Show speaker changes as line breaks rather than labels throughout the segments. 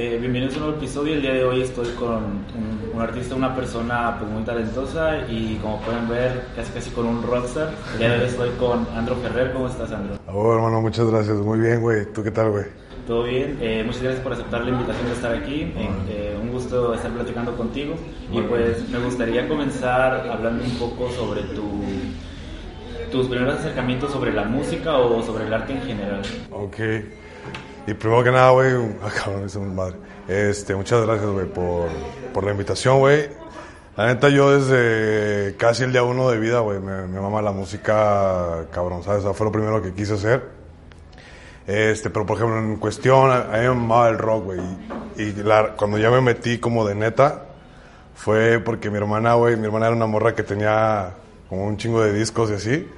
Eh, bienvenidos a un nuevo episodio. El día de hoy estoy con un, un artista, una persona pues, muy talentosa y como pueden ver, casi casi con un rockstar. El día de hoy estoy con Andro Ferrer. ¿Cómo estás, Andro?
Oh, hermano, muchas gracias. Muy bien, güey. ¿Tú qué tal, güey?
Todo bien. Eh, muchas gracias por aceptar la invitación de estar aquí. Eh, un gusto estar platicando contigo. Y pues me gustaría comenzar hablando un poco sobre tu, tus primeros acercamientos sobre la música o sobre el arte en general.
Ok. Y primero que nada, güey, ah, madre. Este, muchas gracias, güey, por, por la invitación, güey. La neta, yo desde casi el día uno de vida, güey, me, me la música, cabrón, ¿sabes? O sea, fue lo primero que quise hacer. Este, pero por ejemplo, en cuestión, a mí me mamaba el rock, güey. Y, y la- cuando ya me metí como de neta, fue porque mi hermana, güey, mi hermana era una morra que tenía como un chingo de discos y así.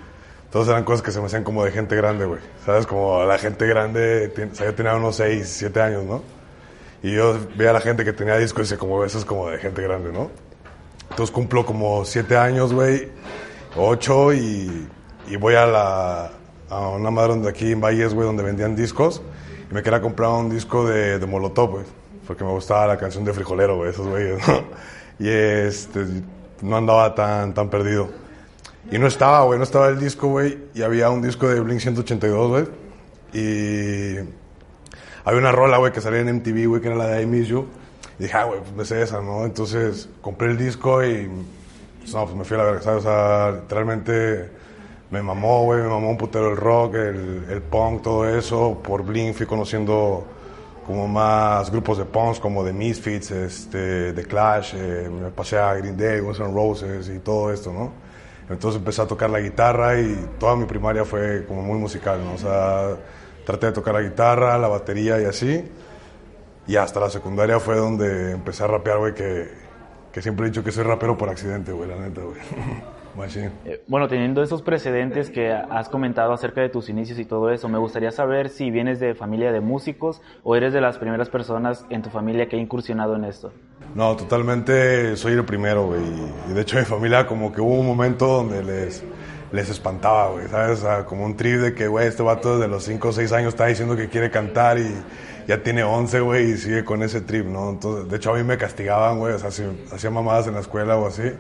Entonces eran cosas que se me hacían como de gente grande, güey. ¿Sabes? Como la gente grande, o sea, yo tenía unos 6, 7 años, ¿no? Y yo veía a la gente que tenía discos y decía, como, eso es como de gente grande, ¿no? Entonces cumplo como 7 años, güey, 8 y, y voy a la a una madre donde aquí en Valles, güey, donde vendían discos y me quería comprar un disco de, de Molotov, güey, porque me gustaba la canción de Frijolero, güey, esos güeyes, ¿no? Y este, no andaba tan, tan perdido. Y no estaba, güey, no estaba el disco, güey, y había un disco de Blink 182, güey, y había una rola, güey, que salía en MTV, güey, que era la de I Miss You. Y dije, ah, güey, pues me sé esa, ¿no? Entonces compré el disco y, pues, no, pues me fui a la verga, ¿sabes? O sea, literalmente me mamó, güey, me mamó un putero el rock, el, el punk, todo eso. Por Blink fui conociendo como más grupos de punks, como The Misfits, este, The Clash, eh, me pasé a Green Day, Guns Roses y todo esto, ¿no? Entonces empecé a tocar la guitarra y toda mi primaria fue como muy musical, ¿no? O sea, traté de tocar la guitarra, la batería y así. Y hasta la secundaria fue donde empecé a rapear, güey, que, que siempre he dicho que soy rapero por accidente, güey, la neta, güey. Machín.
Eh, Bueno, teniendo esos precedentes que has comentado acerca de tus inicios y todo eso, me gustaría saber si vienes de familia de músicos o eres de las primeras personas en tu familia que ha incursionado en esto.
No, totalmente soy el primero, güey. Y de hecho mi familia como que hubo un momento donde les, les espantaba, güey, ¿sabes? O sea, como un trip de que, güey, este vato desde los 5 o 6 años está diciendo que quiere cantar y ya tiene 11, güey, y sigue con ese trip, ¿no? Entonces, de hecho a mí me castigaban, güey, o sea, si hacía mamadas en la escuela o así,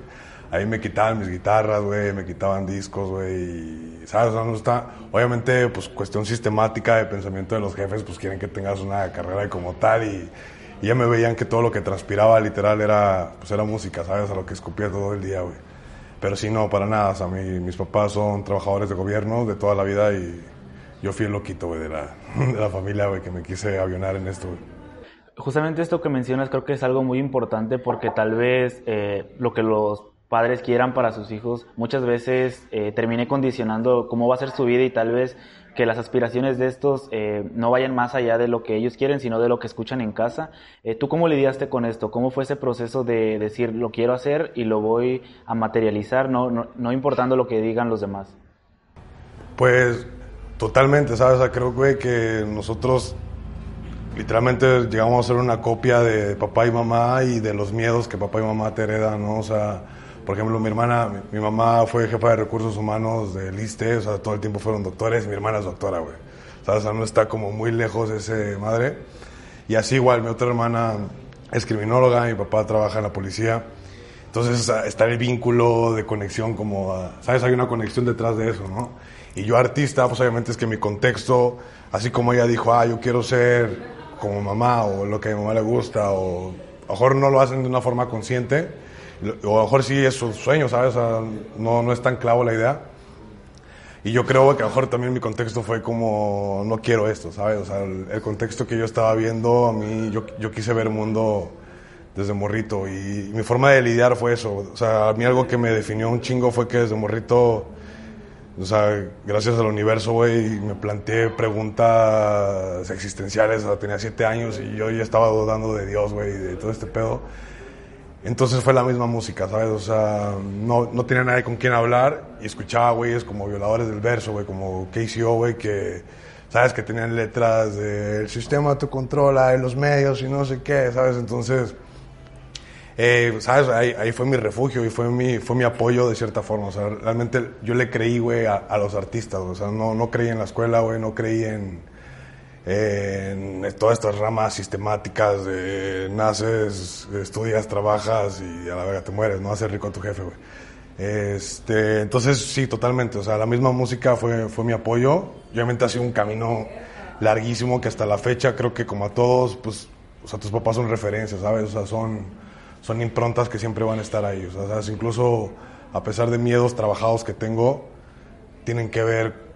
ahí me quitaban mis guitarras, güey, me quitaban discos, güey, y, ¿sabes? O sea, no está, obviamente, pues cuestión sistemática de pensamiento de los jefes, pues quieren que tengas una carrera como tal y, y ya me veían que todo lo que transpiraba literal era, pues era música, ¿sabes? A lo que escupía todo el día, güey. Pero sí, no, para nada. O sea, mi- mis papás son trabajadores de gobierno de toda la vida y yo fui el loquito, güey, de la, de la familia, güey, que me quise avionar en esto, güey.
Justamente esto que mencionas creo que es algo muy importante porque tal vez eh, lo que los padres quieran para sus hijos muchas veces eh, termine condicionando cómo va a ser su vida y tal vez que las aspiraciones de estos eh, no vayan más allá de lo que ellos quieren, sino de lo que escuchan en casa. Eh, ¿Tú cómo lidiaste con esto? ¿Cómo fue ese proceso de decir lo quiero hacer y lo voy a materializar, no, no, no importando lo que digan los demás?
Pues totalmente, ¿sabes? Creo, güey, que nosotros literalmente llegamos a ser una copia de papá y mamá y de los miedos que papá y mamá te heredan, ¿no? O sea, por ejemplo, mi hermana, mi, mamá fue jefa de recursos humanos del ISTE, o sea, todo el tiempo fueron doctores, mi hermana es doctora, güey. O sea, no está como muy lejos ese madre. Y así igual, mi otra hermana es criminóloga, mi papá trabaja en la policía. Entonces está el vínculo de conexión como, ¿sabes? Hay una conexión detrás de eso, ¿no? Y yo artista, pues obviamente es que mi contexto, así como ella dijo, ah, yo quiero ser como mamá o lo que a mi mamá le gusta, o a lo mejor no lo hacen de una forma consciente, o a lo mejor sí es su sueño, ¿sabes? O sea, no, no es tan clavo la idea. Y yo creo que a lo mejor también mi contexto fue como, no quiero esto, ¿sabes? O sea, el, el contexto que yo estaba viendo, a mí, yo, yo quise ver el mundo desde morrito y, mi forma de lidiar fue eso. O sea, a mí algo que me definió un chingo fue que desde morrito O sea, gracias al universo, güey, me planteé preguntas existenciales. O sea, tenía siete años y yo ya estaba dudando de Dios, güey, de todo este pedo. Entonces fue la misma música, ¿sabes? O sea, no, no tenía nadie con quien hablar y escuchaba güeyes como violadores del verso, güey, como KCO, güey, que, ¿sabes? Que tenían letras del sistema te controla, de los medios y no sé qué, ¿sabes? Entonces, eh, ¿sabes? Ahí, ahí, fue mi refugio y fue mi, fue mi apoyo de cierta forma. O sea, realmente yo le creí, güey, a, a, los artistas, o sea, no, no creí en la escuela, güey, no creí en en todas estas ramas sistemáticas de naces, estudias, trabajas y a la verga te mueres, no hacer rico a tu jefe, güey. Este, entonces sí, totalmente, o sea, la misma música fue, fue mi apoyo. Obviamente ha sido un camino larguísimo que hasta la fecha creo que como a todos, pues, o sea, tus papás son referencias, ¿sabes? O sea, son, son improntas que siempre van a estar ahí. O sea, ¿sabes? incluso a pesar de miedos trabajados que tengo, tienen que ver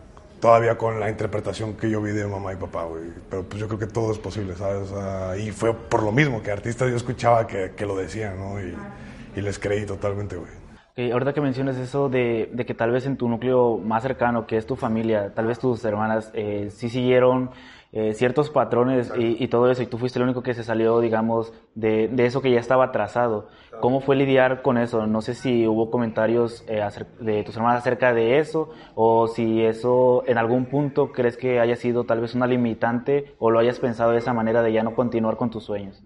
todavía con la interpretación que yo vi de mamá y papá, güey. Pero pues yo creo que todo es posible, ¿sabes? y fue por lo mismo que artistas yo escuchaba que, que lo decían, ¿no? Y, les creí totalmente, güey.
Okay, ahorita que mencionas eso de, de, que tal vez en tu núcleo más cercano, que es tu familia, tal vez tus hermanas, eh, sí siguieron eh, ciertos patrones y, y, todo eso, y tú fuiste el único que se salió, digamos, de, de, eso que ya estaba trazado. ¿Cómo fue lidiar con eso? No sé si hubo comentarios eh, de tus hermanas acerca de eso, o si eso en algún punto crees que haya sido tal vez una limitante, o lo hayas pensado de esa manera de ya no continuar con tus sueños.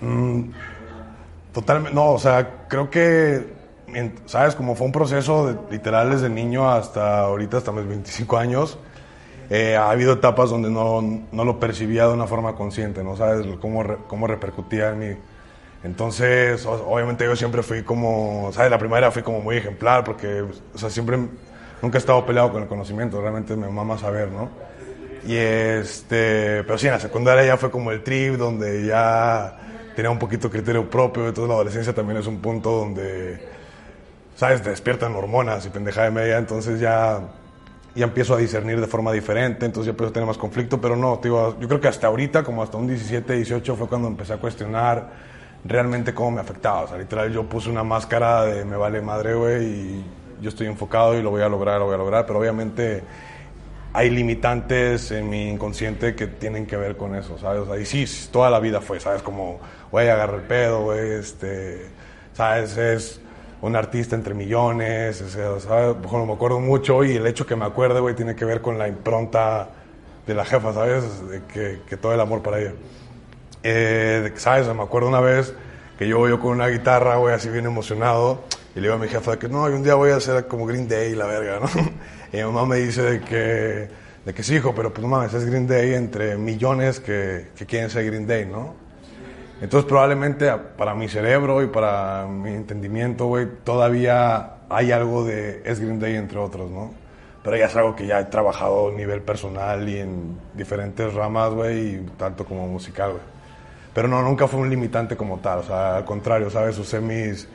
Mm, totalmente, no, o sea, creo que, ¿sabes? Como fue un proceso de, literal desde niño hasta ahorita, hasta mis 25 años, eh, ha habido etapas donde no, no, lo percibía de una forma consciente, ¿no? ¿Sabes? Cómo, cómo repercutía en mí. Entonces, obviamente yo siempre fui como, ¿sabes? La primera fui como muy ejemplar porque, o sea, siempre, nunca he estado peleado con el conocimiento, realmente me mama saber, ¿no? Y este, pero sí, en la secundaria ya fue como el trip donde ya tenía un poquito criterio propio, entonces la adolescencia también es un punto donde, ¿sabes? Te despiertan hormonas y pendeja de media, entonces ya ya empiezo a discernir de forma diferente, entonces ya empiezo a tener más conflicto, pero no, digo, yo creo que hasta ahorita, como hasta un 17, 18, fue cuando empecé a cuestionar realmente cómo me afectaba. O sea, literal, yo puse una máscara de me vale madre, güey, y yo estoy enfocado y lo voy a lograr, lo voy a lograr, pero obviamente hay limitantes en mi inconsciente que tienen que ver con eso, ¿sabes? O y sí, toda la vida fue, ¿sabes? Como, güey, agarrar el pedo, güey, este, ¿sabes? Es un artista entre millones, o sea, Bueno, me acuerdo mucho y el hecho que me acuerde, güey, tiene que ver con la impronta de la jefa, ¿sabes? Que, que todo el amor para ella. Eh, ¿Sabes? Me acuerdo una vez que yo yo con una guitarra, güey, así bien emocionado, y le digo a mi jefa que no, un día voy a hacer como Green Day, la verga, ¿no? Y mi mamá me dice de que, de que sí, hijo, pero pues no mames, es Green Day entre millones que, que quieren ser Green Day, ¿no? Entonces probablemente para mi cerebro y para mi entendimiento, güey, todavía hay algo de es Green Day entre otros, ¿no? Pero ya es algo que ya he trabajado a nivel personal y en diferentes ramas, güey, tanto como musical, güey. Pero no, nunca fue un limitante como tal, o sea, al contrario, ¿sabes? Usé mis,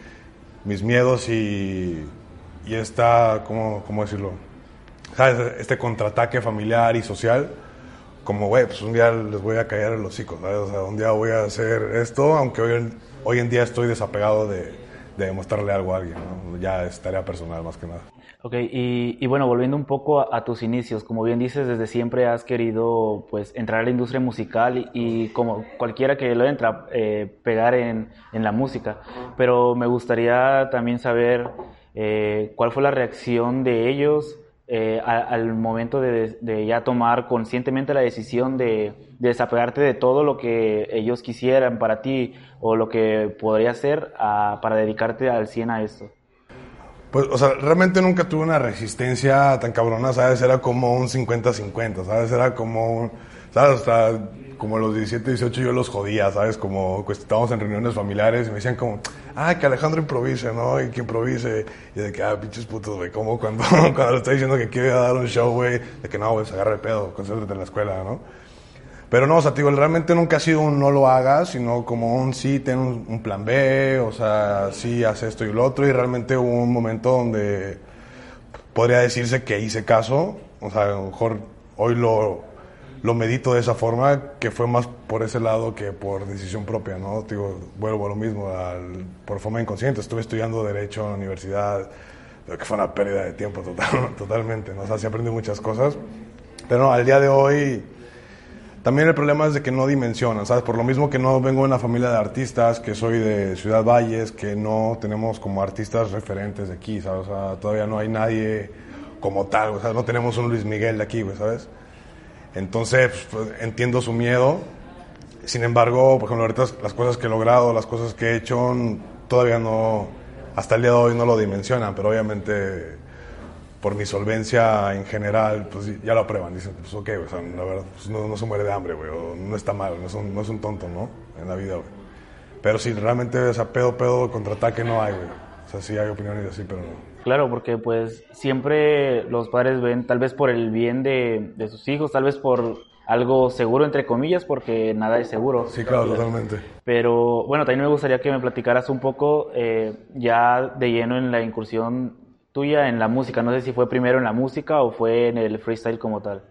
mis miedos y, y esta, ¿cómo, ¿cómo decirlo? ¿Sabes? Este contraataque familiar y social como, güey, pues un día les voy a en los hocico, ¿sabes? O sea, un día voy a hacer esto, aunque hoy en, día estoy desapegado de, de demostrarle algo a alguien, ¿no? Ya es tarea personal más que nada.
Ok, y, bueno, volviendo un poco a, tus inicios, como bien dices, desde siempre has querido pues entrar a la industria musical y, como cualquiera que lo entra, eh, pegar en, en, la música, pero me gustaría también saber eh, cuál fue la reacción de ellos eh, al momento de, ya tomar conscientemente la decisión de, de, desapegarte de todo lo que ellos quisieran para ti o lo que podría ser a, para dedicarte al 100 a esto?
Pues, o sea, realmente nunca tuve una resistencia tan cabrona, ¿sabes? Era como un 50-50, ¿sabes? Era como un, ¿sabes? O sea, como los 17, 18 yo los jodía, ¿sabes? Como pues, estábamos en reuniones familiares y me decían como, ah, que Alejandro improvise, ¿no? Y que improvise. Y de que, ah, pinches putos, güey, como cuando, cuando le está diciendo que quiere dar un show, güey, de que no, güey, se agarra el pedo, concéntrate en la escuela, ¿no? Pero no, o sea, digo, realmente nunca ha sido un no lo hagas, sino como un sí, ten un, un plan B, o sea, sí, haz esto y lo otro. Y realmente hubo un momento donde podría decirse que hice caso, o sea, a lo mejor hoy lo, lo medito de esa forma, que fue más por ese lado que por decisión propia, ¿no? Digo, vuelvo a lo mismo, por forma inconsciente. Estuve estudiando Derecho en la universidad, creo que fue una pérdida de tiempo total, totalmente, ¿no? O sea, sí aprendí muchas cosas, pero al día de hoy también el problema es de que no dimensionan, ¿sabes? Por lo mismo que no vengo de una familia de artistas, que soy de Ciudad Valles, que no tenemos como artistas referentes de aquí, ¿sabes? Todavía no hay nadie como tal, o sea, no tenemos un Luis Miguel de aquí, ¿sabes? Entonces, pues, entiendo su miedo. Sin embargo, por ejemplo, ahorita las cosas que he logrado, las cosas que he hecho, todavía no, hasta el día de hoy no lo dimensionan, pero obviamente por mi solvencia en general, pues ya lo aprueban. Dicen, pues ok, o sea, la verdad, pues, no, se muere de hambre, güey, o no está mal, no es, un, no es un tonto, ¿no? En la vida, güey. Pero si realmente, o pedo, pedo, contraataque no hay, güey. O sea, sí hay opiniones así, pero no.
Claro, porque pues siempre los padres ven, tal vez por el bien de, de sus hijos, tal vez por algo seguro, entre comillas, porque nada es seguro.
Sí, claro, totalmente.
Pero bueno, también me gustaría que me platicaras un poco eh, ya de lleno en la incursión tuya en la música. No sé si fue primero en la música o fue en el freestyle como tal.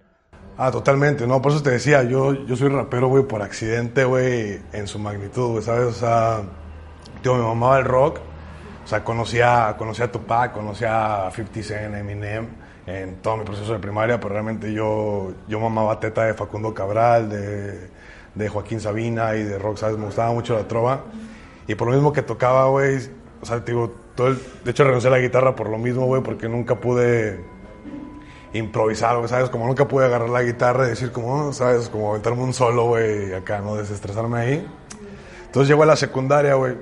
Ah, totalmente, no, por eso te decía, yo, yo soy rapero, güey, por accidente, güey, en su magnitud, güey, ¿sabes? O sea, tío, me mamaba el rock, o sea, conocía, conocía a Tupac, conocía a 50 Cent, Eminem, en todo mi proceso de primaria, pero realmente yo, yo mamaba teta de Facundo Cabral, de, de Joaquín Sabina y de rock, ¿sabes? Me gustaba mucho la trova. Y por lo mismo que tocaba, güey, o sea, digo, todo el, de hecho renuncié a la guitarra por lo mismo, güey, porque nunca pude improvisar, güey, ¿sabes? Como nunca pude agarrar la guitarra y decir como, ¿sabes? Como aventarme un solo, güey, acá, ¿no? Desestresarme ahí. Entonces llego a la secundaria, güey,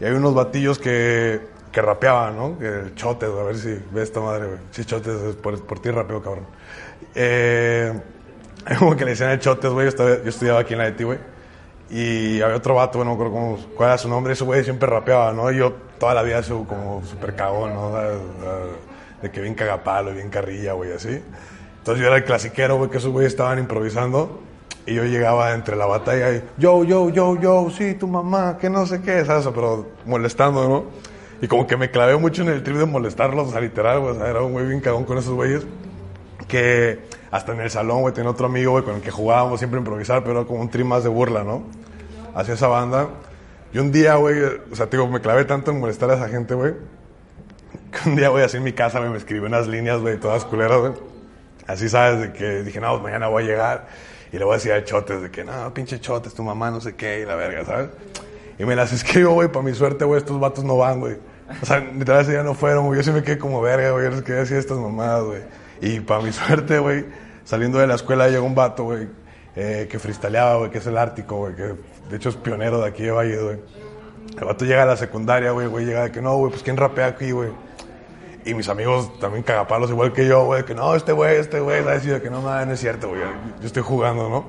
y hay unos batillos que, que rapeaban, ¿no? Que chotes, a ver si ves esta madre, güey. Sí, chotes, por, por ti rapeo, cabrón. Eh, como que le decían el chotes, güey. Yo, yo, estudiaba aquí en la de ti, güey. Y había otro vato, bueno, no me acuerdo cómo, cuál era su nombre. Ese güey siempre rapeaba, ¿no? Y yo toda la vida soy como súper cagón, ¿no? De que bien cagapalo, bien carrilla, güey, así. Entonces yo era el clasiquero, güey, que esos güeyes estaban improvisando. Y yo llegaba entre la batalla y, yo, yo, yo, yo, sí, tu mamá, que no sé qué, ¿sabes? Pero molestando, ¿no? Y como que me clavé mucho en el trip de molestarlos, o sea, literal, güey, o sea, era un güey bien cagón con esos güeyes. Que hasta en el salón, güey, tenía otro amigo, güey, con el que jugábamos siempre a improvisar, pero era como un trip más de burla, ¿no? Hacia esa banda. Y un día, güey, o sea, digo, me clavé tanto en molestar a esa gente, güey, que un día, güey, así en mi casa, güey, me escribí unas líneas, güey, todas culeras, güey. Así, ¿sabes? De que dije, no, mañana voy a llegar y le voy a decir a Chotes de que, no, pinche Chotes, tu mamá, no sé qué, y la verga, ¿sabes? Y me las escribo, güey, para mi suerte, güey, estos vatos no van, güey. O sea, literal ese día no fueron, güey. Yo sí me quedé como verga, güey. Yo les quería decir estas mamadas, güey. Y para mi suerte, güey, saliendo de la escuela llegó un vato, güey, eh, que fristaleaba, güey, que es el Ártico, güey, que de hecho es pionero de aquí de Valle, güey. El vato llega a la secundaria, güey, güey, llega de que no, güey, pues ¿quién rapea aquí, güey? Y mis amigos también cagapalos igual que yo, güey, que no, este güey, este güey, ¿sabes? Y de que no, no es cierto, güey, yo estoy jugando, ¿no?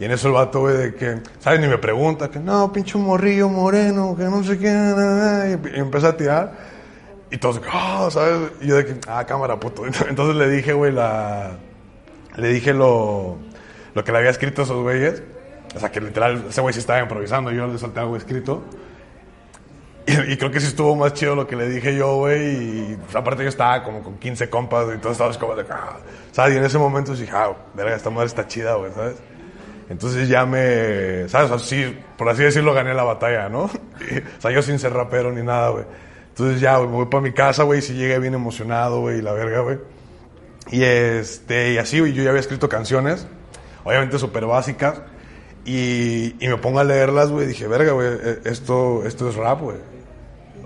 Y en eso el vato, güey, de que, ¿sabes? Ni me pregunta, que no, pinche morrillo moreno, que no sé qué, y empezó a tirar. Y todos, oh, ¿sabes? Y yo de que, ah, cámara, puto. Entonces le dije, güey, la. Le dije lo, lo que le había escrito a esos güeyes. O sea, que literal, ese güey sí estaba improvisando, yo le solté algo escrito. Y, y, creo que sí estuvo más chido lo que le dije yo, güey. Y pues, aparte yo estaba como con 15 compas y todos estábamos como de, ah, ¿sabes? Y en ese momento dije, ah, verga, esta madre está chida, güey, ¿sabes? Entonces ya me, ¿sabes? Así, por así decirlo, gané la batalla, ¿no? Y, o sea, yo sin ser rapero ni nada, güey. Entonces ya, güey, me voy para mi casa, güey, y sí llegué bien emocionado, güey, la verga, güey. Y este, y así, güey, yo ya había escrito canciones, obviamente súper básicas, y, y, me pongo a leerlas, güey, dije, verga, güey, esto, esto es rap, güey.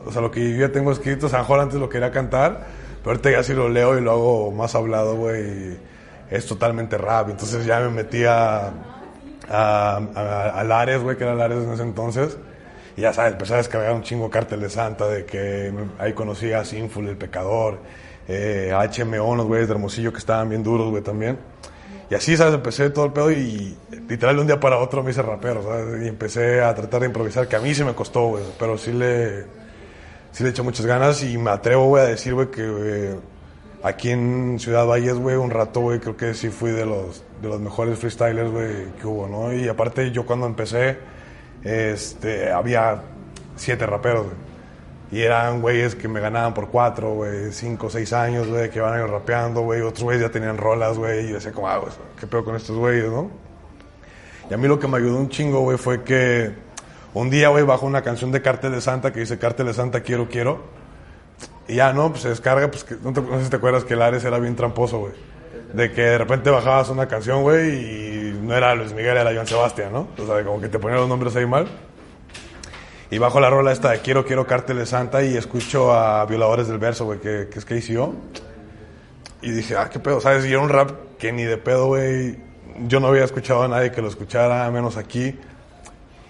O sea, lo que yo ya tengo escrito, San Juan antes lo quería cantar, pero ahorita ya sí lo leo y lo hago más hablado, güey, es totalmente rap. Entonces ya me metí a a, Lares, güey, que era Lares en ese entonces. Y ya sabes, empecé a descargar un chingo Cártel de Santa, de que ahí conocí a Sinful, El Pecador, eh, HMO, los güeyes de Hermosillo que estaban bien duros, güey, también. Y así, ¿sabes? Empecé todo el pedo y literal de un día para otro me hice rapero, ¿sabes? Y empecé a tratar de improvisar, que a mí se me costó, güey, pero sí le, sí le eché muchas ganas y me atrevo, güey, a decir, güey, que eh, aquí en Ciudad Valles, güey, un rato, güey, creo que sí fui de los, de los mejores freestylers, güey, que hubo, ¿no? Y aparte yo cuando empecé, este, había siete raperos, güey. Y eran güeyes que me ganaban por cuatro, güey, cinco, seis años, güey, que ir rapeando, güey. Otros güeyes ya tenían rolas, güey, y decía como, ah, güey, ¿qué pedo con estos güeyes, no? Y a mí lo que me ayudó un chingo, güey, fue que un día, güey, bajo una canción de Cártel de Santa que dice Cártel de Santa, quiero, quiero. Y ya, ¿no? Pues se descarga, pues que, no, te- no sé si te acuerdas que el Ares era bien tramposo, güey. De que de repente bajabas una canción, güey, y no era Luis Miguel, era Joan Sebastián, ¿no? O sea, como que te ponían los nombres ahí mal. Y bajo la rola esta de Quiero, Quiero Cártel de Santa y escucho a Violadores del Verso, güey, que, que es KCO. Y dije, ah, qué pedo, ¿sabes? Y era un rap que ni de pedo, güey. Yo no había escuchado a nadie que lo escuchara, menos aquí.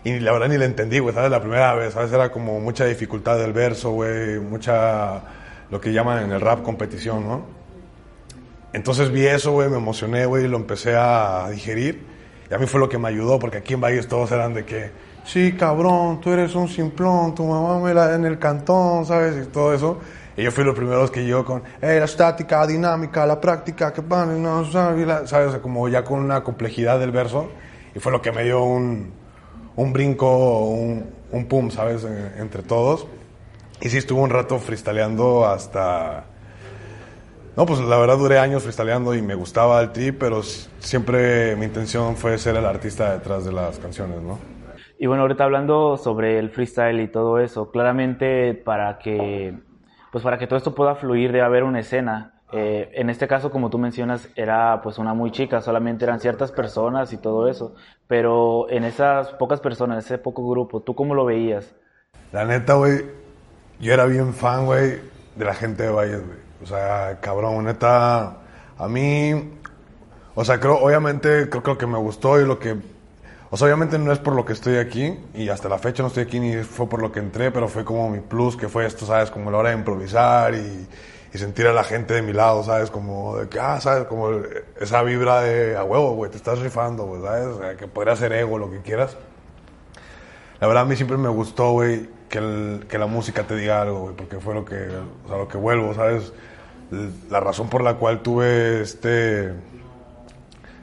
Y la verdad ni le entendí, güey, ¿sabes? La primera vez, ¿sabes? Era como mucha dificultad del verso, güey, mucha, lo que llaman en el rap competición, ¿no? Entonces vi eso, güey, me emocioné, güey, y lo empecé a digerir. Y a mí fue lo que me ayudó, porque aquí en Valles todos eran de que, sí, cabrón, tú eres un simplón, tu mamá me la da en el cantón, ¿sabes? Y todo eso. Y yo fui los primeros que llegó con, eh, la estática, dinámica, la práctica, que pan, no. ¿sabes? O sea, como ya con una complejidad del verso. Y fue lo que me dio un, un brinco, un, un pum, ¿sabes? En- entre todos. Y sí, estuve un rato freestyleando hasta... No, pues la verdad duré años freestyleando y me gustaba el trip, pero siempre mi intención fue ser el artista detrás de las canciones, ¿no?
Y bueno, ahorita hablando sobre el freestyle y todo eso, claramente para que, pues para que todo esto pueda fluir debe haber una escena. Eh, en este caso, como tú mencionas, era pues una muy chica, solamente eran ciertas personas y todo eso. Pero en esas pocas personas, ese poco grupo, ¿tú cómo lo veías?
La neta, güey, yo era bien fan, güey, de la gente de Valles, güey. O sea, cabrón, neta, a mí, o sea, creo, obviamente, creo que lo que me gustó y lo que, o sea, obviamente no es por lo que estoy aquí, y hasta la fecha no estoy aquí ni fue por lo que entré, pero fue como mi plus, que fue esto, ¿sabes? Como la hora de improvisar y, y sentir a la gente de mi lado, ¿sabes? Como de que, ah, ¿sabes? Como esa vibra de, a huevo, güey, te estás rifando, güey, ¿sabes? Que podría ser ego, lo que quieras. La verdad a mí siempre me gustó, güey, que, la música te diga algo, güey, porque fue lo que, lo que vuelvo, ¿sabes? La razón por la cual tuve este,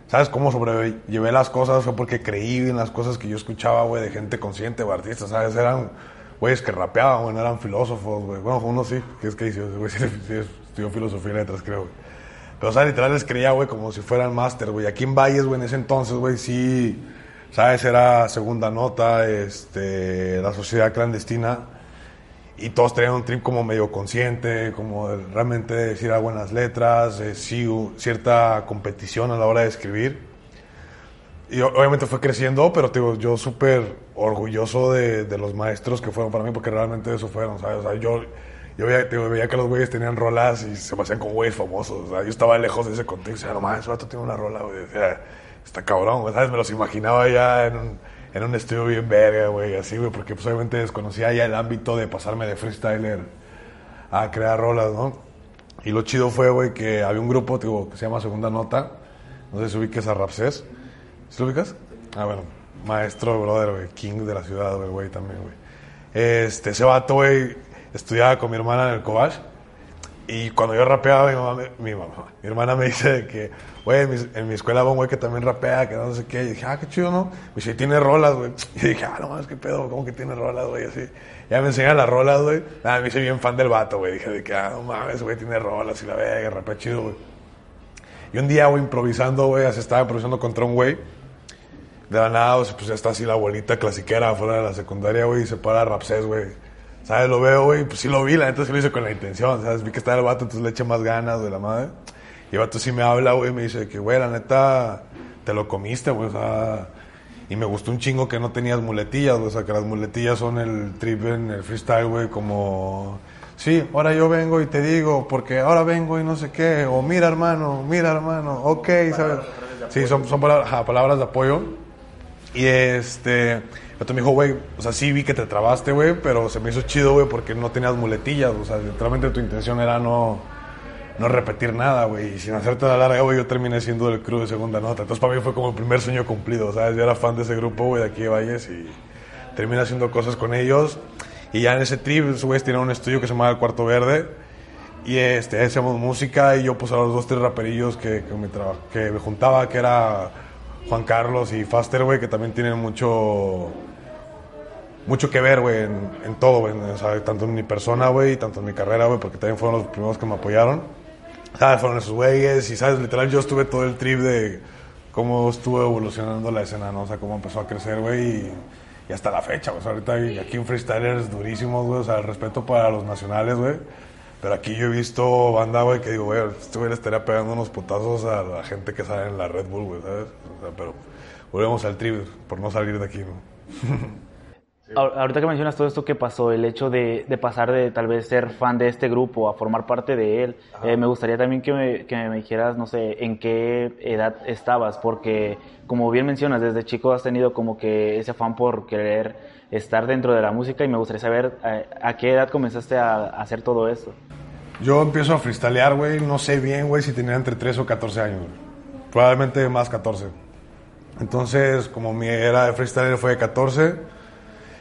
¿sabes? Cómo sobrellevé las cosas fue porque creí en las cosas que yo escuchaba, güey, de gente consciente o artistas, ¿sabes? Eran güeyes que rapeaban, güey, no eran filósofos, güey. Bueno, uno sí, que es que hizo, güey, sí, estudió filosofía y letras, creo, güey. Pero, o sea, literal les creía, güey, como si fueran máster, güey. Aquí en Valles, güey, en ese entonces, güey, sí, ¿sabes? Era segunda nota, este, la sociedad clandestina. Y todos tenían un trip como medio consciente, como realmente decir a buenas letras, eh, sí, cierta competición a la hora de escribir. Y obviamente fue creciendo, pero te digo, yo súper orgulloso de, de los maestros que fueron para mí, porque realmente eso fueron, ¿sabes? O sea, yo, yo veía, te que los güeyes tenían rolas y se me hacían como güeyes famosos. O yo estaba lejos de ese contexto. O sea, no mames, ese vato tiene una rola, güey. Está cabrón, ¿sabes? Me los imaginaba ya en un, en un estudio bien verga, güey, así, güey, porque pues obviamente desconocía ya el ámbito de pasarme de freestyler a crear rolas, ¿no? Y lo chido fue, güey, que había un grupo, digo, que se llama Segunda Nota. No sé si ubiques a Rapsés. ¿Sí lo ubicas? Ah, bueno, maestro, brother, güey, king de la ciudad, güey, güey, también, güey. Este, ese vato, güey, estudiaba con mi hermana en el Cobach. Y cuando yo rapeaba, mi mamá, mi, hermana me dice que, güey, en mi, escuela va un güey que también rapea, que no sé qué. Y dije, ah, qué chido, ¿no? Me dice, tiene rolas, güey. Y dije, ah, no mames, qué pedo, ¿cómo que tiene rolas, güey? Así. Ya me enseñan las rolas, güey. Nada, me hice bien fan del vato, güey. Dije, de que, ah, no mames, güey, tiene rolas y la verga, rapea chido, güey. Y un día, güey, improvisando, güey, así estaba improvisando contra un güey. De la nada, pues pues, ya está así la abuelita clasiquera afuera de la secundaria, güey, y se para Rapsés, güey. ¿Sabes? Lo veo, güey, pues sí lo vi, la neta sí lo hice con la intención, ¿sabes? Vi que estaba el vato, entonces le eché más ganas de la madre. Y el vato sí me habla, güey, y me dice que, güey, la neta, te lo comiste, güey, o sea... Y me gustó un chingo que no tenías muletillas, güey, o sea, que las muletillas son el trip en el freestyle, güey, como... Sí, ahora yo vengo y te digo, porque ahora vengo y no sé qué, o mira hermano, mira hermano, ok, ¿sabes? Sí, son, son palabras de apoyo. Y este, otro me dijo, güey, o sea, sí vi que te trabaste, güey, pero se me hizo chido, güey, porque no tenías muletillas, o sea, literalmente tu intención era no, no repetir nada, güey, y sin hacerte la larga, güey, yo terminé siendo el crew de segunda nota. Entonces, para mí fue como el primer sueño cumplido, ¿sabes? Yo era fan de ese grupo, güey, de aquí de Valles, y terminé haciendo cosas con ellos. Y ya en ese trip, güeyes tenían un estudio que se llamaba El Cuarto Verde, y este, hacíamos música, y yo, pues, a los dos, tres raperillos que, que, me, que me juntaba, que era Juan Carlos y Faster, güey, que también tienen mucho mucho que ver, güey, en, todo, güey, tanto en mi persona, güey, tanto en mi carrera, güey, porque también fueron los primeros que me apoyaron. ¿Sabes? Fueron esos güeyes, y, ¿sabes? Literal, yo estuve todo el trip de cómo estuvo evolucionando la escena, ¿no? O sea, cómo empezó a crecer, güey, y, hasta la fecha, güey. Ahorita hay aquí en freestylers durísimos, güey, o sea, el respeto para los nacionales, güey. Pero aquí yo he visto banda, güey, que digo, güey, este güey le estaría pegando unos putazos a la gente que sale en la Red Bull, güey, ¿sabes? O sea, pero volvemos al trip por no salir de aquí, ¿no?
Ahorita que mencionas todo esto que pasó, el hecho de, de, pasar de tal vez ser fan de este grupo a formar parte de él, eh, me gustaría también que me, que me, dijeras, no sé, en qué edad estabas, porque como bien mencionas, desde chico has tenido como que ese afán por querer estar dentro de la música y me gustaría saber a, eh, a qué edad comenzaste a, a, hacer todo esto.
Yo empiezo a freestylear, güey, no sé bien, güey, si tenía entre 3 o 14 años, probablemente más 14. Entonces, como mi era de freestyler fue de 14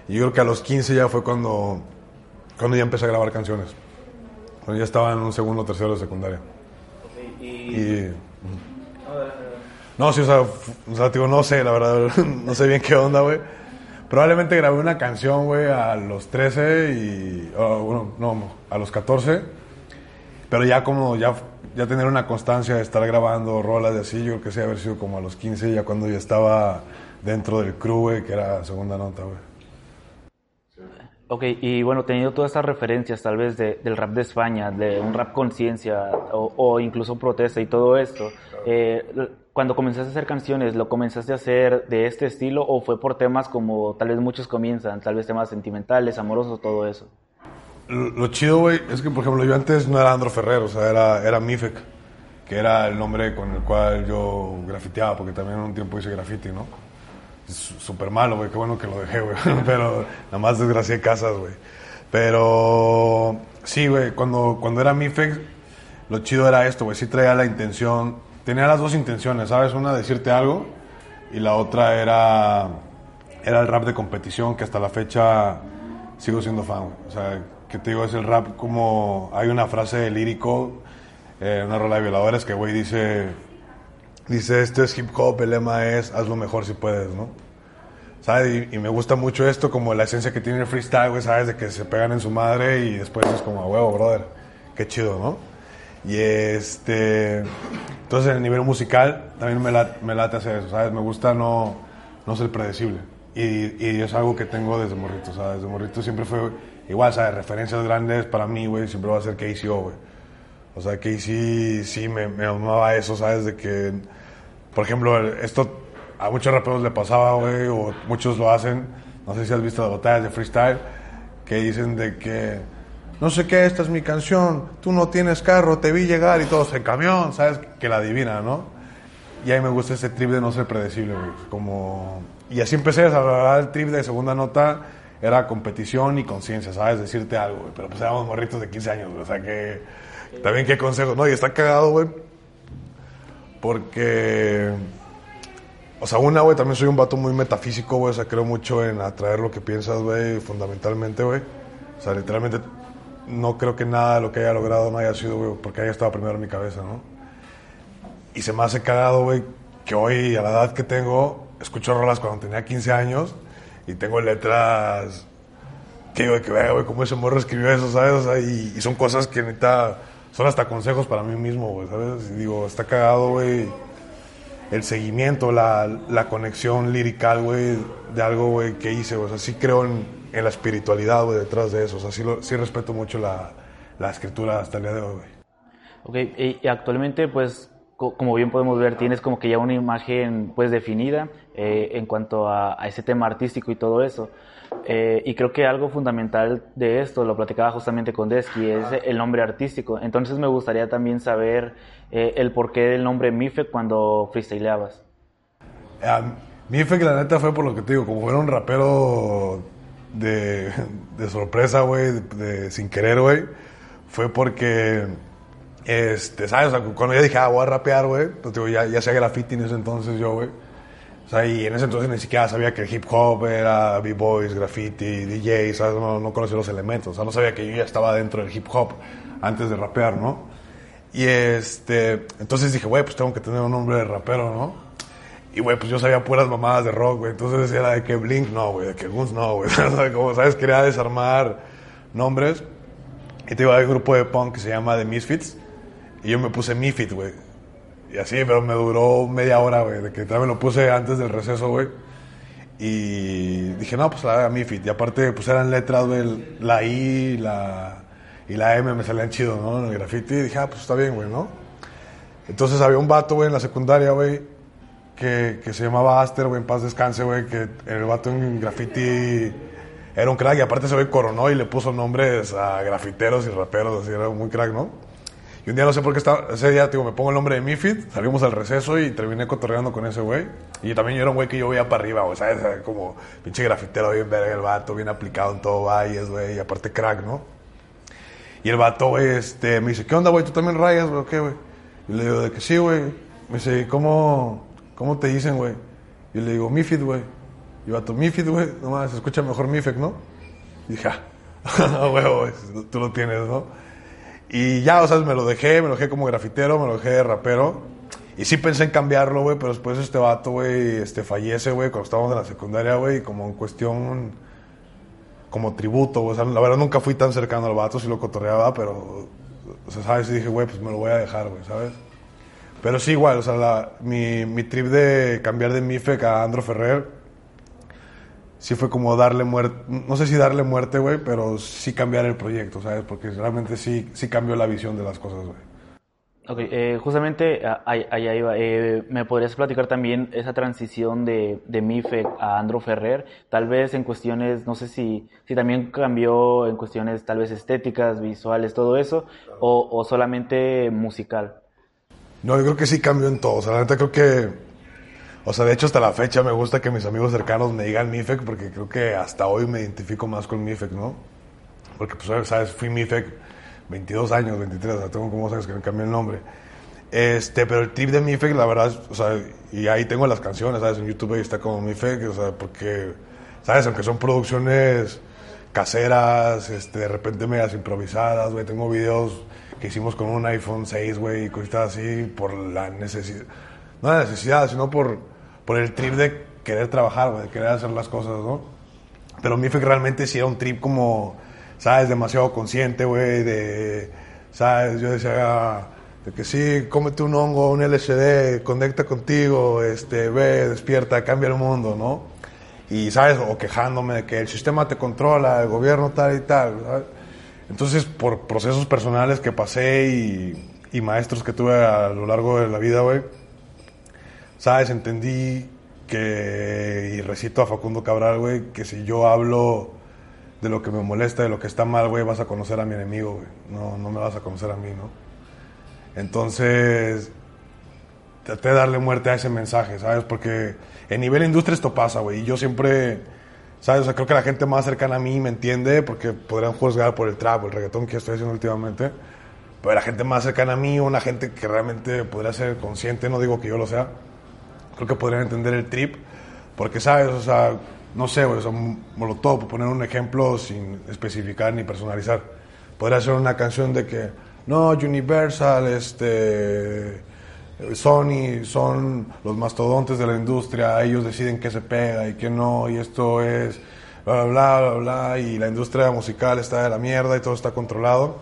y yo creo que a los 15 ya fue cuando, cuando ya empecé a grabar canciones. Cuando ya estaba en un segundo o tercero de secundaria. y... No, sí, o sea, o sea, digo, no sé, la verdad, no sé bien qué onda, güey. Probablemente grabé una canción, güey, a los 13 y... bueno, no, a los 14. Pero ya como, ya, ya tener una constancia de estar grabando rolas de así, yo creo que sí haber sido como a los 15, ya cuando ya estaba dentro del crew, güey, que era segunda nota, güey.
Ok, y bueno, teniendo todas estas referencias tal vez de, del rap de España, de un rap conciencia o, o, incluso protesta y todo esto, eh, cuando comenzaste a hacer canciones, ¿lo comenzaste a hacer de este estilo o fue por temas como tal vez muchos comienzan, tal vez temas sentimentales, amorosos, todo eso?
Lo, lo chido, güey, es que por ejemplo yo antes no era Andro Ferrer, o sea, era, era Mifek, que era el nombre con el cual yo grafiteaba, porque también en un tiempo hice graffiti, ¿no? Súper malo, güey. Qué bueno que lo dejé, güey. Pero nada más desgracié casas, güey. Pero sí, güey. Cuando, cuando era Mifex, lo chido era esto, güey. Sí traía la intención. Tenía las dos intenciones, ¿sabes? Una, decirte algo. Y la otra era. Era el rap de competición, que hasta la fecha sigo siendo fan, güey. O sea, que te digo, es el rap como. Hay una frase lírico, eh, una rola de violadores que, güey, dice dice, esto es hip hop, el lema es, haz lo mejor si puedes, ¿no? ¿Sabes? Y, me gusta mucho esto, como la esencia que tiene el freestyle, güey, ¿sabes? De que se pegan en su madre y después es como, a huevo, brother, qué chido, ¿no? Y este, entonces en el nivel musical también me, late, me late hacer eso, ¿sabes? Me gusta no, no ser predecible. Y, y, es algo que tengo desde morrito, ¿sabes? Desde morrito siempre fue igual, ¿sabes? Referencias grandes para mí, güey, siempre va a ser KCO, güey. O sea, KC sí me, me amaba eso, ¿sabes? De que por ejemplo, esto a muchos raperos le pasaba, güey, o muchos lo hacen. No sé si has visto las batallas de freestyle que dicen de que no sé qué, esta es mi canción, tú no tienes carro, te vi llegar y todos en camión, ¿sabes? Que la adivina, ¿no? Y ahí me gusta ese trip de no ser predecible, güey. Como... Y así empecé, a hablar el trip de segunda nota era competición y conciencia, ¿sabes? Decirte algo, güey. Pero pues éramos morritos de 15 años. O sea que... También qué consejos, ¿no? Y está cagado, güey porque, o sea, una, güey, también soy un vato muy metafísico, güey, o sea, creo mucho en atraer lo que piensas, güey, fundamentalmente, güey. O sea, literalmente no creo que nada de lo que haya logrado no haya sido, güey, porque haya estado primero en mi cabeza, ¿no? Y se me hace cagado, güey, que hoy, a la edad que tengo, escucho rolas cuando tenía 15 años y tengo letras que, güey, que vea, güey, cómo ese morro escribió eso, ¿sabes? O sea, y, y son cosas que neta son hasta consejos para mí mismo, güey, ¿sabes? Digo, está cagado, güey, el seguimiento, la, la conexión lirical, güey, de algo, güey, que hice, O sea, sí creo en, la espiritualidad, güey, detrás de eso. O sea, sí, lo, sí respeto mucho la, escritura hasta el día de hoy, güey.
Ok, y, actualmente, pues, como bien podemos ver, tienes como que ya una imagen pues definida eh, en cuanto a, ese tema artístico y todo eso. Eh, y creo que algo fundamental de esto, lo platicaba justamente con Desky, es el nombre artístico. Entonces me gustaría también saber eh, el porqué del nombre Mifek cuando freestyleabas.
Uh, Mifek la neta fue por lo que te digo, como era un rapero de, de sorpresa, güey, de, de, sin querer, güey, fue porque este, ¿sabes? O sea, cuando ya dije, ah, voy a rapear, güey, pues digo, ya, ya hacía graffiti en ese entonces yo, güey. O sea, y en ese entonces ni siquiera sabía que el hip hop era b-boys, graffiti, DJ, ¿sabes? No, no conocía los elementos. O sea, no sabía que yo ya estaba dentro del hip hop antes de rapear, ¿no? Y este, entonces dije, güey, pues tengo que tener un nombre de rapero, ¿no? Y, güey, pues yo sabía puras mamadas de rock, güey. Entonces era de que Blink no, güey, de que Guns no, güey. Como, ¿sabes? Quería desarmar nombres. Y te digo, hay un grupo de punk que se llama The Misfits y yo me puse Mifit, güey. Y así, pero me duró media hora, güey, de que también lo puse antes del receso, güey. Y dije, no, pues la haga Mifit. Y aparte, pues eran letras, güey, la I, la, y la M me salían chido, ¿no? En el graffiti. Y dije, ah, pues está bien, güey, ¿no? Entonces había un vato, güey, en la secundaria, güey, que, que se llamaba Aster, güey, en paz descanse, güey, que el vato en graffiti era un crack y aparte se güey coronó y le puso nombres a grafiteros y raperos, así, era muy crack, ¿no? Y un día no sé por qué estaba, ese día, digo, me pongo el nombre de Mifid, salimos al receso y terminé cotorreando con ese güey. Y también yo era un güey que yo veía para arriba, güey, ¿sabes? Como pinche grafitero bien verga el vato, bien aplicado en todo valles, güey, y aparte crack, ¿no? Y el vato, güey, este, me dice, ¿qué onda, güey? ¿Tú también rayas, güey? ¿Qué, güey? Y le digo, de que sí, güey. Me dice, ¿cómo, cómo te dicen, güey? Y le digo, Mifid, güey. Y vato, Mifid, güey, nomás se escucha mejor Mifek, ¿no? Y dije, ah, güey, tú lo tienes, ¿no? Y ya, o sea, me lo dejé, me lo dejé como grafitero, me lo dejé de rapero. Y sí pensé en cambiarlo, güey, pero después este vato, güey, este, fallece, güey, cuando estábamos en la secundaria, güey, como en cuestión, como tributo, güey. O sea, la verdad nunca fui tan cercano al vato, sí lo cotorreaba, pero, o sea, ¿sabes? Y dije, güey, pues me lo voy a dejar, güey, ¿sabes? Pero sí, igual, o sea, mi, mi trip de cambiar de Mifec a Andro Ferrer, sí fue como darle muerte, no sé si darle muerte, güey, pero sí cambiar el proyecto, ¿sabes? Porque realmente sí, sí cambió la visión de las cosas, güey.
Ok, eh, justamente allá iba. Eh, ¿Me podrías platicar también esa transición de, de Mife a Andro Ferrer? Tal vez en cuestiones, no sé si, si también cambió en cuestiones tal vez estéticas, visuales, todo eso, o, o solamente musical.
No, yo creo que sí cambió en todo. O sea, la neta creo que o sea, de hecho, hasta la fecha me gusta que mis amigos cercanos me digan MIFEC porque creo que hasta hoy me identifico más con MIFEC, ¿no? Porque, pues, sabes, fui MIFEC 22 años, 23, o sea, tengo como sabes que me cambié el nombre. Este, pero el trip de MIFEC, la verdad, o sea, y ahí tengo las canciones, ¿sabes? En YouTube ahí está como MIFEC, o sea, porque, ¿sabes? Aunque son producciones caseras, este, de repente medias improvisadas, güey, tengo videos que hicimos con un iPhone 6, güey, y cosas así, por la necesidad, no la necesidad, sino por por el trip de querer trabajar, güey, de querer hacer las cosas, ¿no? Pero mi que realmente sí era un trip como, ¿sabes? Demasiado consciente, güey, de, ¿sabes? Yo decía, de que sí, cómete un hongo, un LSD, conecta contigo, este, ve, despierta, cambia el mundo, ¿no? Y, ¿sabes? O quejándome de que el sistema te controla, el gobierno tal y tal, ¿sabes? Entonces, por procesos personales que pasé y, y maestros que tuve a lo largo de la vida, güey, ¿Sabes? Entendí que, y recito a Facundo Cabral, güey, que si yo hablo de lo que me molesta, de lo que está mal, güey, vas a conocer a mi enemigo, güey. No, no me vas a conocer a mí, ¿no? Entonces, traté de darle muerte a ese mensaje, ¿sabes? Porque en nivel industria esto pasa, güey. Y yo siempre, ¿sabes? O sea, creo que la gente más cercana a mí me entiende porque podrían juzgar por el trap, el reggaetón que estoy haciendo últimamente. Pero la gente más cercana a mí, una gente que realmente podría ser consciente, no digo que yo lo sea, creo que podrían entender el trip, porque, ¿sabes? O sea, no sé, o sea, Molotov, por poner un ejemplo sin especificar ni personalizar, podría ser una canción de que, no, Universal, este, Sony son los mastodontes de la industria, ellos deciden qué se pega y qué no, y esto es bla, bla, bla, bla, y la industria musical está de la mierda y todo está controlado.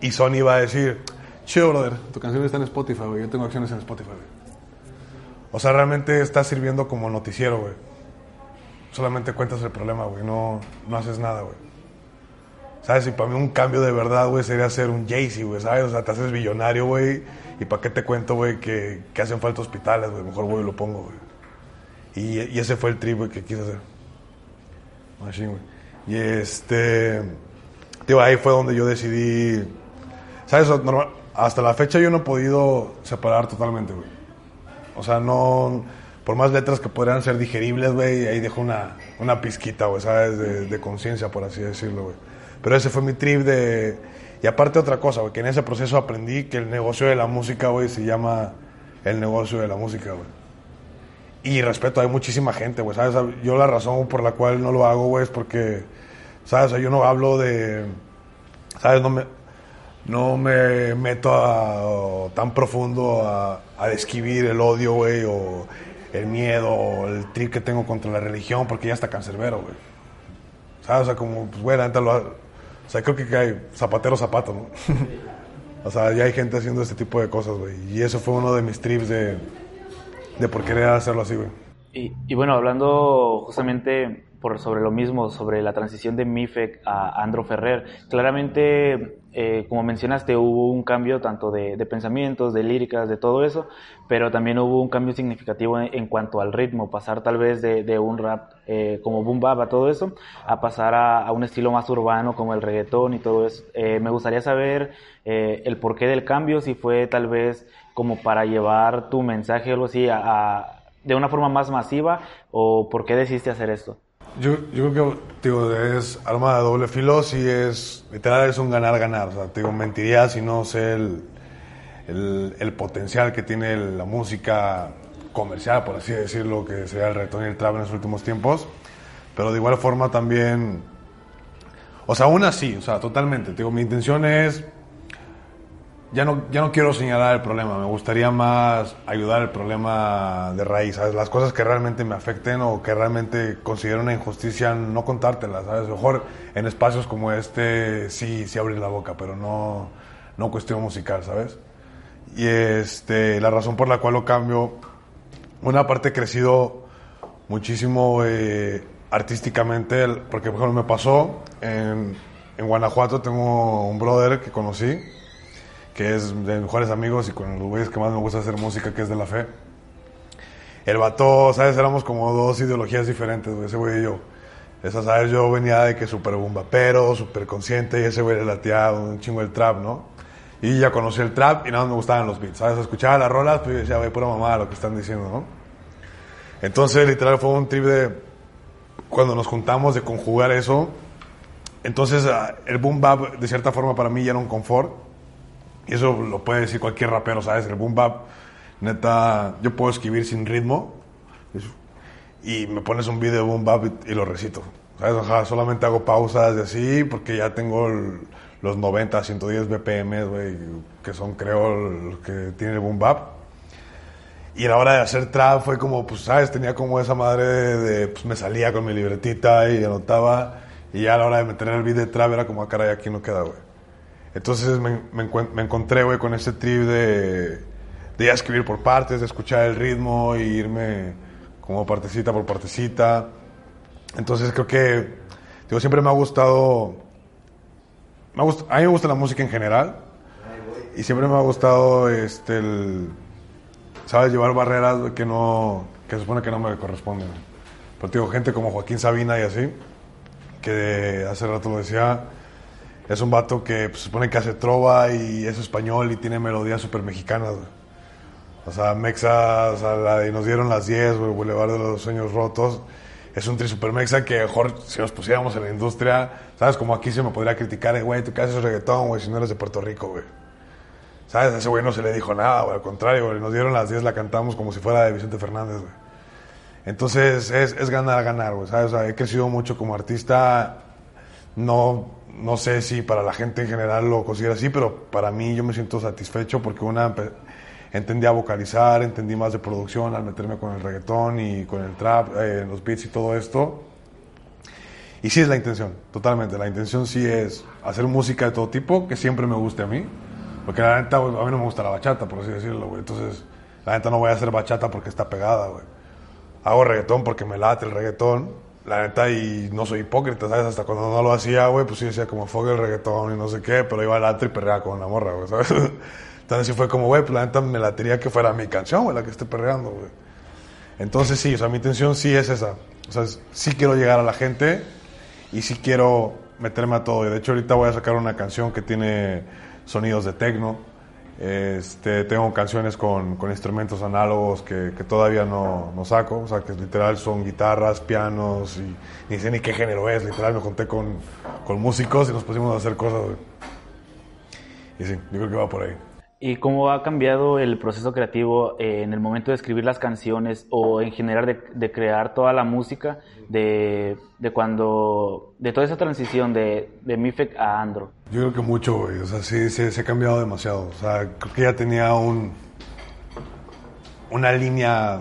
Y Sony va a decir, chido, brother, tu canción está en Spotify, yo tengo acciones en Spotify, o sea, realmente está sirviendo como noticiero, güey. Solamente cuentas el problema, güey. No, no haces nada, güey. ¿Sabes? Y para mí un cambio de verdad, güey, sería ser un Jay-Z, güey, ¿sabes? O sea, te haces billonario, güey. ¿Y para qué te cuento, güey, que, que, hacen falta hospitales, güey? Mejor, güey, lo pongo, güey. Y, y, ese fue el trip, güey, que quise hacer. Machine, güey. Y este... Tío, ahí fue donde yo decidí... ¿Sabes? Normal, hasta la fecha yo no he podido separar totalmente, güey. O sea, no. Por más letras que podrían ser digeribles, güey, ahí dejo una, una pizquita, güey, ¿sabes? De, de conciencia, por así decirlo, güey. Pero ese fue mi trip de. Y aparte, otra cosa, güey, que en ese proceso aprendí que el negocio de la música, güey, se llama el negocio de la música, güey. Y respeto, hay muchísima gente, güey, ¿sabes? Yo la razón por la cual no lo hago, güey, es porque, ¿sabes? yo no hablo de. ¿Sabes? No me, no me meto tan profundo a, describir el odio, güey, o el miedo, o el trip que tengo contra la religión, porque ya está cancerbero, güey. ¿Sabes? O sea, como, pues, güey, lo O sea, creo que hay zapatero zapato, ¿no? o sea, ya hay gente haciendo este tipo de cosas, güey. Y eso fue uno de mis trips de, de por querer hacerlo así, güey.
Y, y, bueno, hablando justamente por sobre lo mismo, sobre la transición de Mifek a Andro Ferrer. Claramente, eh, como mencionaste, hubo un cambio tanto de, pensamientos, de líricas, de todo eso, pero también hubo un cambio significativo en, cuanto al ritmo, pasar tal vez de, un rap eh, como boom bap a todo eso, a pasar a, un estilo más urbano como el reggaetón y todo eso. Eh, me gustaría saber el porqué del cambio, si fue tal vez como para llevar tu mensaje o algo así de una forma más masiva o por qué decidiste hacer esto.
Yo, yo creo que digo, es arma de doble filo, si es, literal es un ganar-ganar. O sea, te digo, mentiría si no sé el, el, el, potencial que tiene la música comercial, por así decirlo, que sea el retorno y el trap en los últimos tiempos. Pero de igual forma también, o sea, aún así, o sea, totalmente. Te digo, mi intención es ya no, ya no quiero señalar el problema, me gustaría más ayudar el problema de raíz, ¿sabes? Las cosas que realmente me afecten o que realmente considero una injusticia, no contártelas, ¿sabes? Mejor en espacios como este sí, sí abrir la boca, pero no, no cuestión musical, ¿sabes? Y este, la razón por la cual lo cambio, una parte he crecido muchísimo eh, artísticamente, porque por me pasó en, en Guanajuato, tengo un brother que conocí, que es de mejores amigos y con los güeyes que más me gusta hacer música, que es de la fe. El vato, ¿sabes? Éramos como dos ideologías diferentes, ese güey y yo. Esa, ¿sabes? Yo venía de que súper pero súper consciente, y ese güey le latía un chingo el trap, ¿no? Y ya conocí el trap y nada más me gustaban los beats, ¿sabes? Escuchaba las rolas, pues yo decía, güey, pura mamá lo que están diciendo, ¿no? Entonces, literal, fue un trip de. Cuando nos juntamos de conjugar eso. Entonces, ah, el boom bap, de cierta forma, para mí ya era un confort y eso lo puede decir cualquier rapero, ¿sabes? El boom bap, neta, yo puedo escribir sin ritmo y me pones un video de boom bap y, lo recito. ¿Sabes? solamente hago pausas y así porque ya tengo los 90, 110 BPM, güey, que son, creo, los que tiene el boom bap. Y a la hora de hacer trap fue como, pues, ¿sabes? Tenía como esa madre de, pues, me salía con mi libretita y anotaba. Y ya a la hora de meter el beat de trap era como, ah, caray, aquí no queda, güey. Entonces me, me, encontré, güey, con ese trip de, de escribir por partes, de escuchar el ritmo y irme como partecita por partecita. Entonces creo que, digo, siempre me ha gustado, me gusta, a mí me gusta la música en general y siempre me ha gustado, este, ¿sabes? Llevar barreras que no, que se supone que no me corresponden. Pero digo, gente como Joaquín Sabina y así, que hace rato lo decía, es un vato que pues, se supone que hace trova y es español y tiene melodías súper mexicanas, O sea, Mexa, o la nos dieron las 10, güey, Boulevard de los Sueños Rotos. Es un tri super mexa que mejor si nos pusiéramos en la industria, ¿sabes? Como aquí se me podría criticar, güey, tú qué haces reggaetón, güey, si no eres de Puerto Rico, güey. ¿Sabes? A ese güey no se le dijo nada, güey, al contrario, güey, nos dieron las 10, la cantamos como si fuera de Vicente Fernández, güey. Entonces es, es ganar, ganar, güey, ¿sabes? He crecido mucho como artista, no no sé si para la gente en general lo considera así, pero para mí yo me siento satisfecho porque una entendí a vocalizar, entendí más de producción al meterme con el reggaetón y con el trap, eh, los beats y todo esto. Y sí es la intención, totalmente. La intención sí es hacer música de todo tipo, que siempre me guste a mí. Porque la neta, a mí no me gusta la bachata, por así decirlo, güey. Entonces, la neta no voy a hacer bachata porque está pegada, güey. Hago reggaetón porque me late el reggaetón la neta, y no soy hipócrita, ¿sabes? Hasta cuando no lo hacía, güey, pues sí decía como fuck el reggaetón y no sé qué, pero iba al antro y perreaba con la morra, güey, ¿sabes? Entonces sí fue como, güey, pues la neta me la tenía que fuera mi canción, güey, la que esté perreando, güey. Entonces sí, o sea, mi intención sí es esa. O sea, sí quiero llegar a la gente y sí quiero meterme a todo. Y de hecho ahorita voy a sacar una canción que tiene sonidos de techno este, tengo canciones con, instrumentos análogos que, todavía no, saco, o sea, que literal son guitarras, pianos, y ni sé ni qué género es, literal me con, con músicos y nos pusimos a hacer cosas. Y sí, yo creo que va por ahí.
¿Y cómo ha cambiado el proceso creativo eh, en el momento de escribir las canciones o en general de, de crear toda la música de, de, cuando, de toda esa transición de, de Mifec a Andro?
Yo creo que mucho, güey. O sea, sí, se ha cambiado demasiado. O sea, creo que ya tenía un, una línea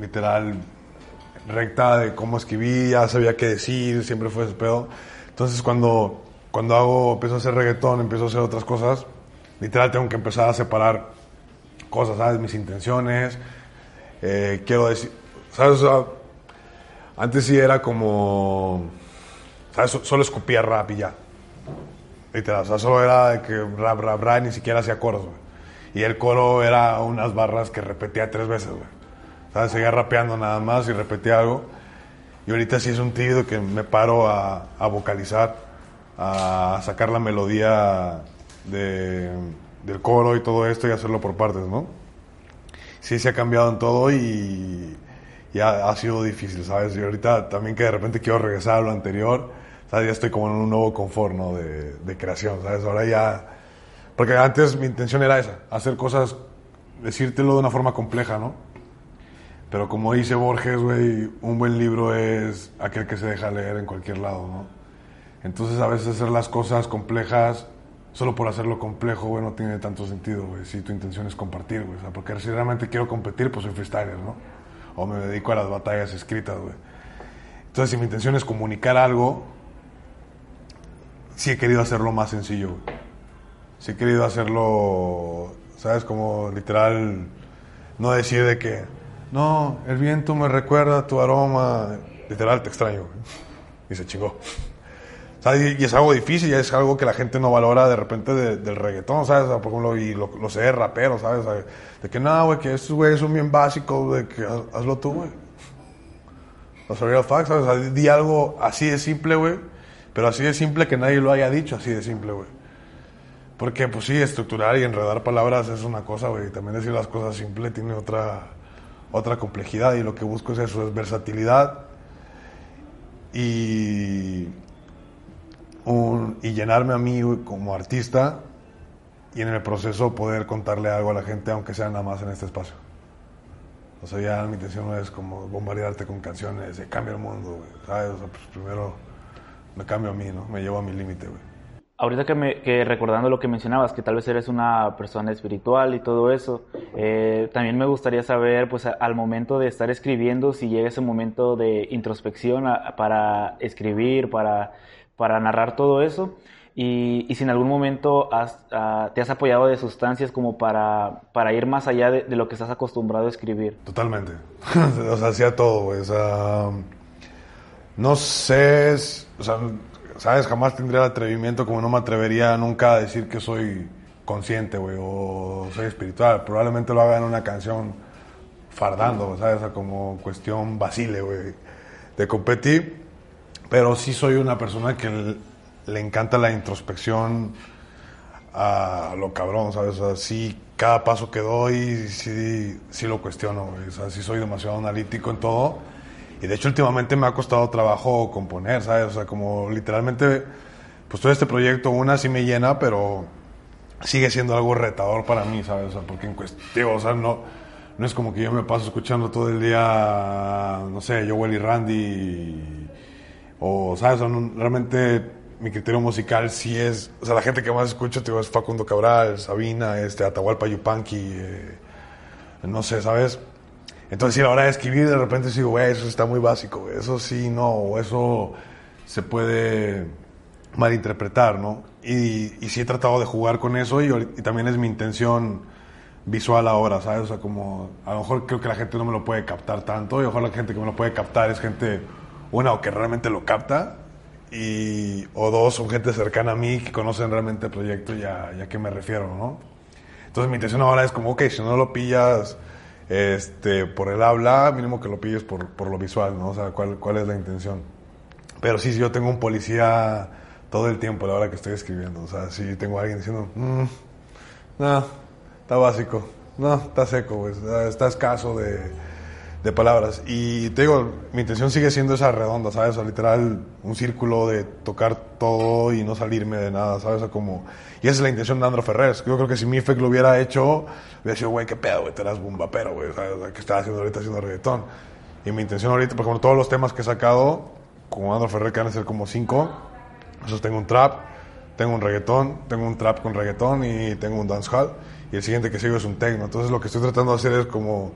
literal recta de cómo escribir, ya sabía qué decir, siempre fue ese pedo. Entonces, cuando, cuando hago, empiezo a hacer reggaetón, empiezo a hacer otras cosas, literal tengo que empezar a separar cosas, ¿sabes? Mis intenciones. Eh, quiero decir, ¿sabes? Antes sí era como, ¿sabes? So- Solo escupía rap y ya. Literal, o sea, solo era de que rap, rap, rap, ni siquiera hacía coros, güey. Y el coro era unas barras que repetía tres veces, güey. ¿Sabes? Seguía rapeando nada más y repetía algo. Y ahorita sí es un tío que me paro a vocalizar, a sacar la melodía de- del coro y todo esto y hacerlo por partes, ¿no? Sí se ha cambiado en todo y, y ha, ha sido difícil, ¿sabes? Y ahorita también que de repente quiero regresar a lo anterior, ¿sabes? Ya estoy como en un nuevo confort, ¿no? De, de creación, ¿sabes? Ahora ya... Porque antes mi intención era esa, hacer cosas, decírtelo de una forma compleja, ¿no? Pero como dice Borges, güey, un buen libro es aquel que se deja leer en cualquier lado, ¿no? Entonces a veces hacer las cosas complejas solo por hacerlo complejo, güey, no tiene tanto sentido, güey, si tu intención es compartir, güey. O sea, porque si realmente quiero competir, pues soy freestyler, ¿no? O me dedico a las batallas escritas, güey. Entonces si mi intención es comunicar algo, sí he querido hacerlo más sencillo, güey. Sí he querido hacerlo, ¿sabes? Como literal, no decir de que, no, el viento me recuerda tu aroma. Literal, te extraño, güey. Y se chingó. Y, es algo difícil, y es algo que la gente no valora de repente de- del reggaetón, ¿sabes? Por ejemplo, y lo, lo sé de rapero, ¿sabes? De que no, güey, que estos güeyes son bien básicos, de que haz- hazlo tú, güey. Sea, real facts, ¿sabes? Di algo así de simple, güey. Pero así de simple que nadie lo haya dicho, así de simple, güey. Porque, pues sí, estructurar y enredar palabras es una cosa, güey. También decir las cosas simples tiene otra, otra complejidad. Y lo que busco es eso, es versatilidad y, un- y llenarme a mí como artista y en el proceso poder contarle algo a la gente, aunque sea nada más en este espacio. O sea, ya mi intención no es como bombardearte con canciones de cambia el mundo, güey. ¿Sabes? O sea, pues primero me cambio a mí, ¿no? Me llevo a mi límite, güey.
Ahorita que, me, que recordando lo que mencionabas, que tal vez eres una persona espiritual y todo eso, eh, también me gustaría saber, pues al momento de estar escribiendo, si llega ese momento de introspección a- para escribir, para, para narrar todo eso, y, y si en algún momento has, ah, te has apoyado de sustancias como para, para ir más allá de, de lo que estás acostumbrado a escribir.
Totalmente. o sea, hacía todo, güey. O sea, no sé, o sea, sabes, jamás tendría el atrevimiento como no me atrevería nunca a decir que soy consciente, güey, o soy espiritual. Probablemente lo haga en una canción fardando, ¿sabes? O sea, como cuestión vacile, güey, de competir. Pero sí soy una persona que le, encanta la introspección a lo cabrón, ¿sabes? O sea, sí, cada paso que doy, sí, sí lo cuestiono, güey. O sea, sí soy demasiado analítico en todo. Y de hecho, últimamente me ha costado trabajo componer, ¿sabes? O sea, como literalmente, pues todo este proyecto, una sí me llena, pero sigue siendo algo retador para mí, ¿sabes? O sea, porque en cuestión, o sea, no, no es como que yo me paso escuchando todo el día, no sé, Joel y Randy, o, ¿sabes? Realmente mi criterio musical sí es, o sea, la gente que más escucho, te digo, es Facundo Cabral, Sabina, este, Atahualpa Yupanqui, eh, no sé, ¿sabes? Entonces, sí, la hora de escribir, de repente digo, güey, eso está muy básico, eso sí, no, eso se puede malinterpretar, ¿no? Y, y sí he tratado de jugar con eso y, y también es mi intención visual ahora, ¿sabes? O sea, como a lo mejor creo que la gente no me lo puede captar tanto y a lo mejor la gente que me lo puede captar es gente, una, o que realmente lo capta y, o dos, son gente cercana a mí que conocen realmente el proyecto y a, qué me refiero, ¿no? Entonces mi intención ahora es como, ok, si no lo pillas este, por el habla, mínimo que lo pilles por, por lo visual, ¿no? O sea, ¿cuál, cuál es la intención? Pero sí, sí, yo tengo un policía todo el tiempo a la hora que estoy escribiendo. O sea, sí tengo a alguien diciendo, "Mm, no, está básico, no, está seco, está- está escaso de, de palabras. Y te digo, mi intención sigue siendo esa redonda, ¿sabes? O literal, un círculo de tocar todo y no salirme de nada, ¿sabes? O como... Y esa es la intención de Andro Ferrer. Yo creo que si Mifek lo hubiera hecho, hubiera sido, güey, qué pedo, güey, te eras bombapero, güey, ¿sabes? O sea, ¿qué estás haciendo ahorita haciendo reggaetón? Y mi intención ahorita, por ejemplo, todos los temas que he sacado, con Andro Ferrer, que van a ser como cinco, esos tengo un trap, tengo un reggaetón, tengo un trap con reggaetón y tengo un dancehall. Y el siguiente que sigo es un techno. Entonces lo que estoy tratando de hacer es como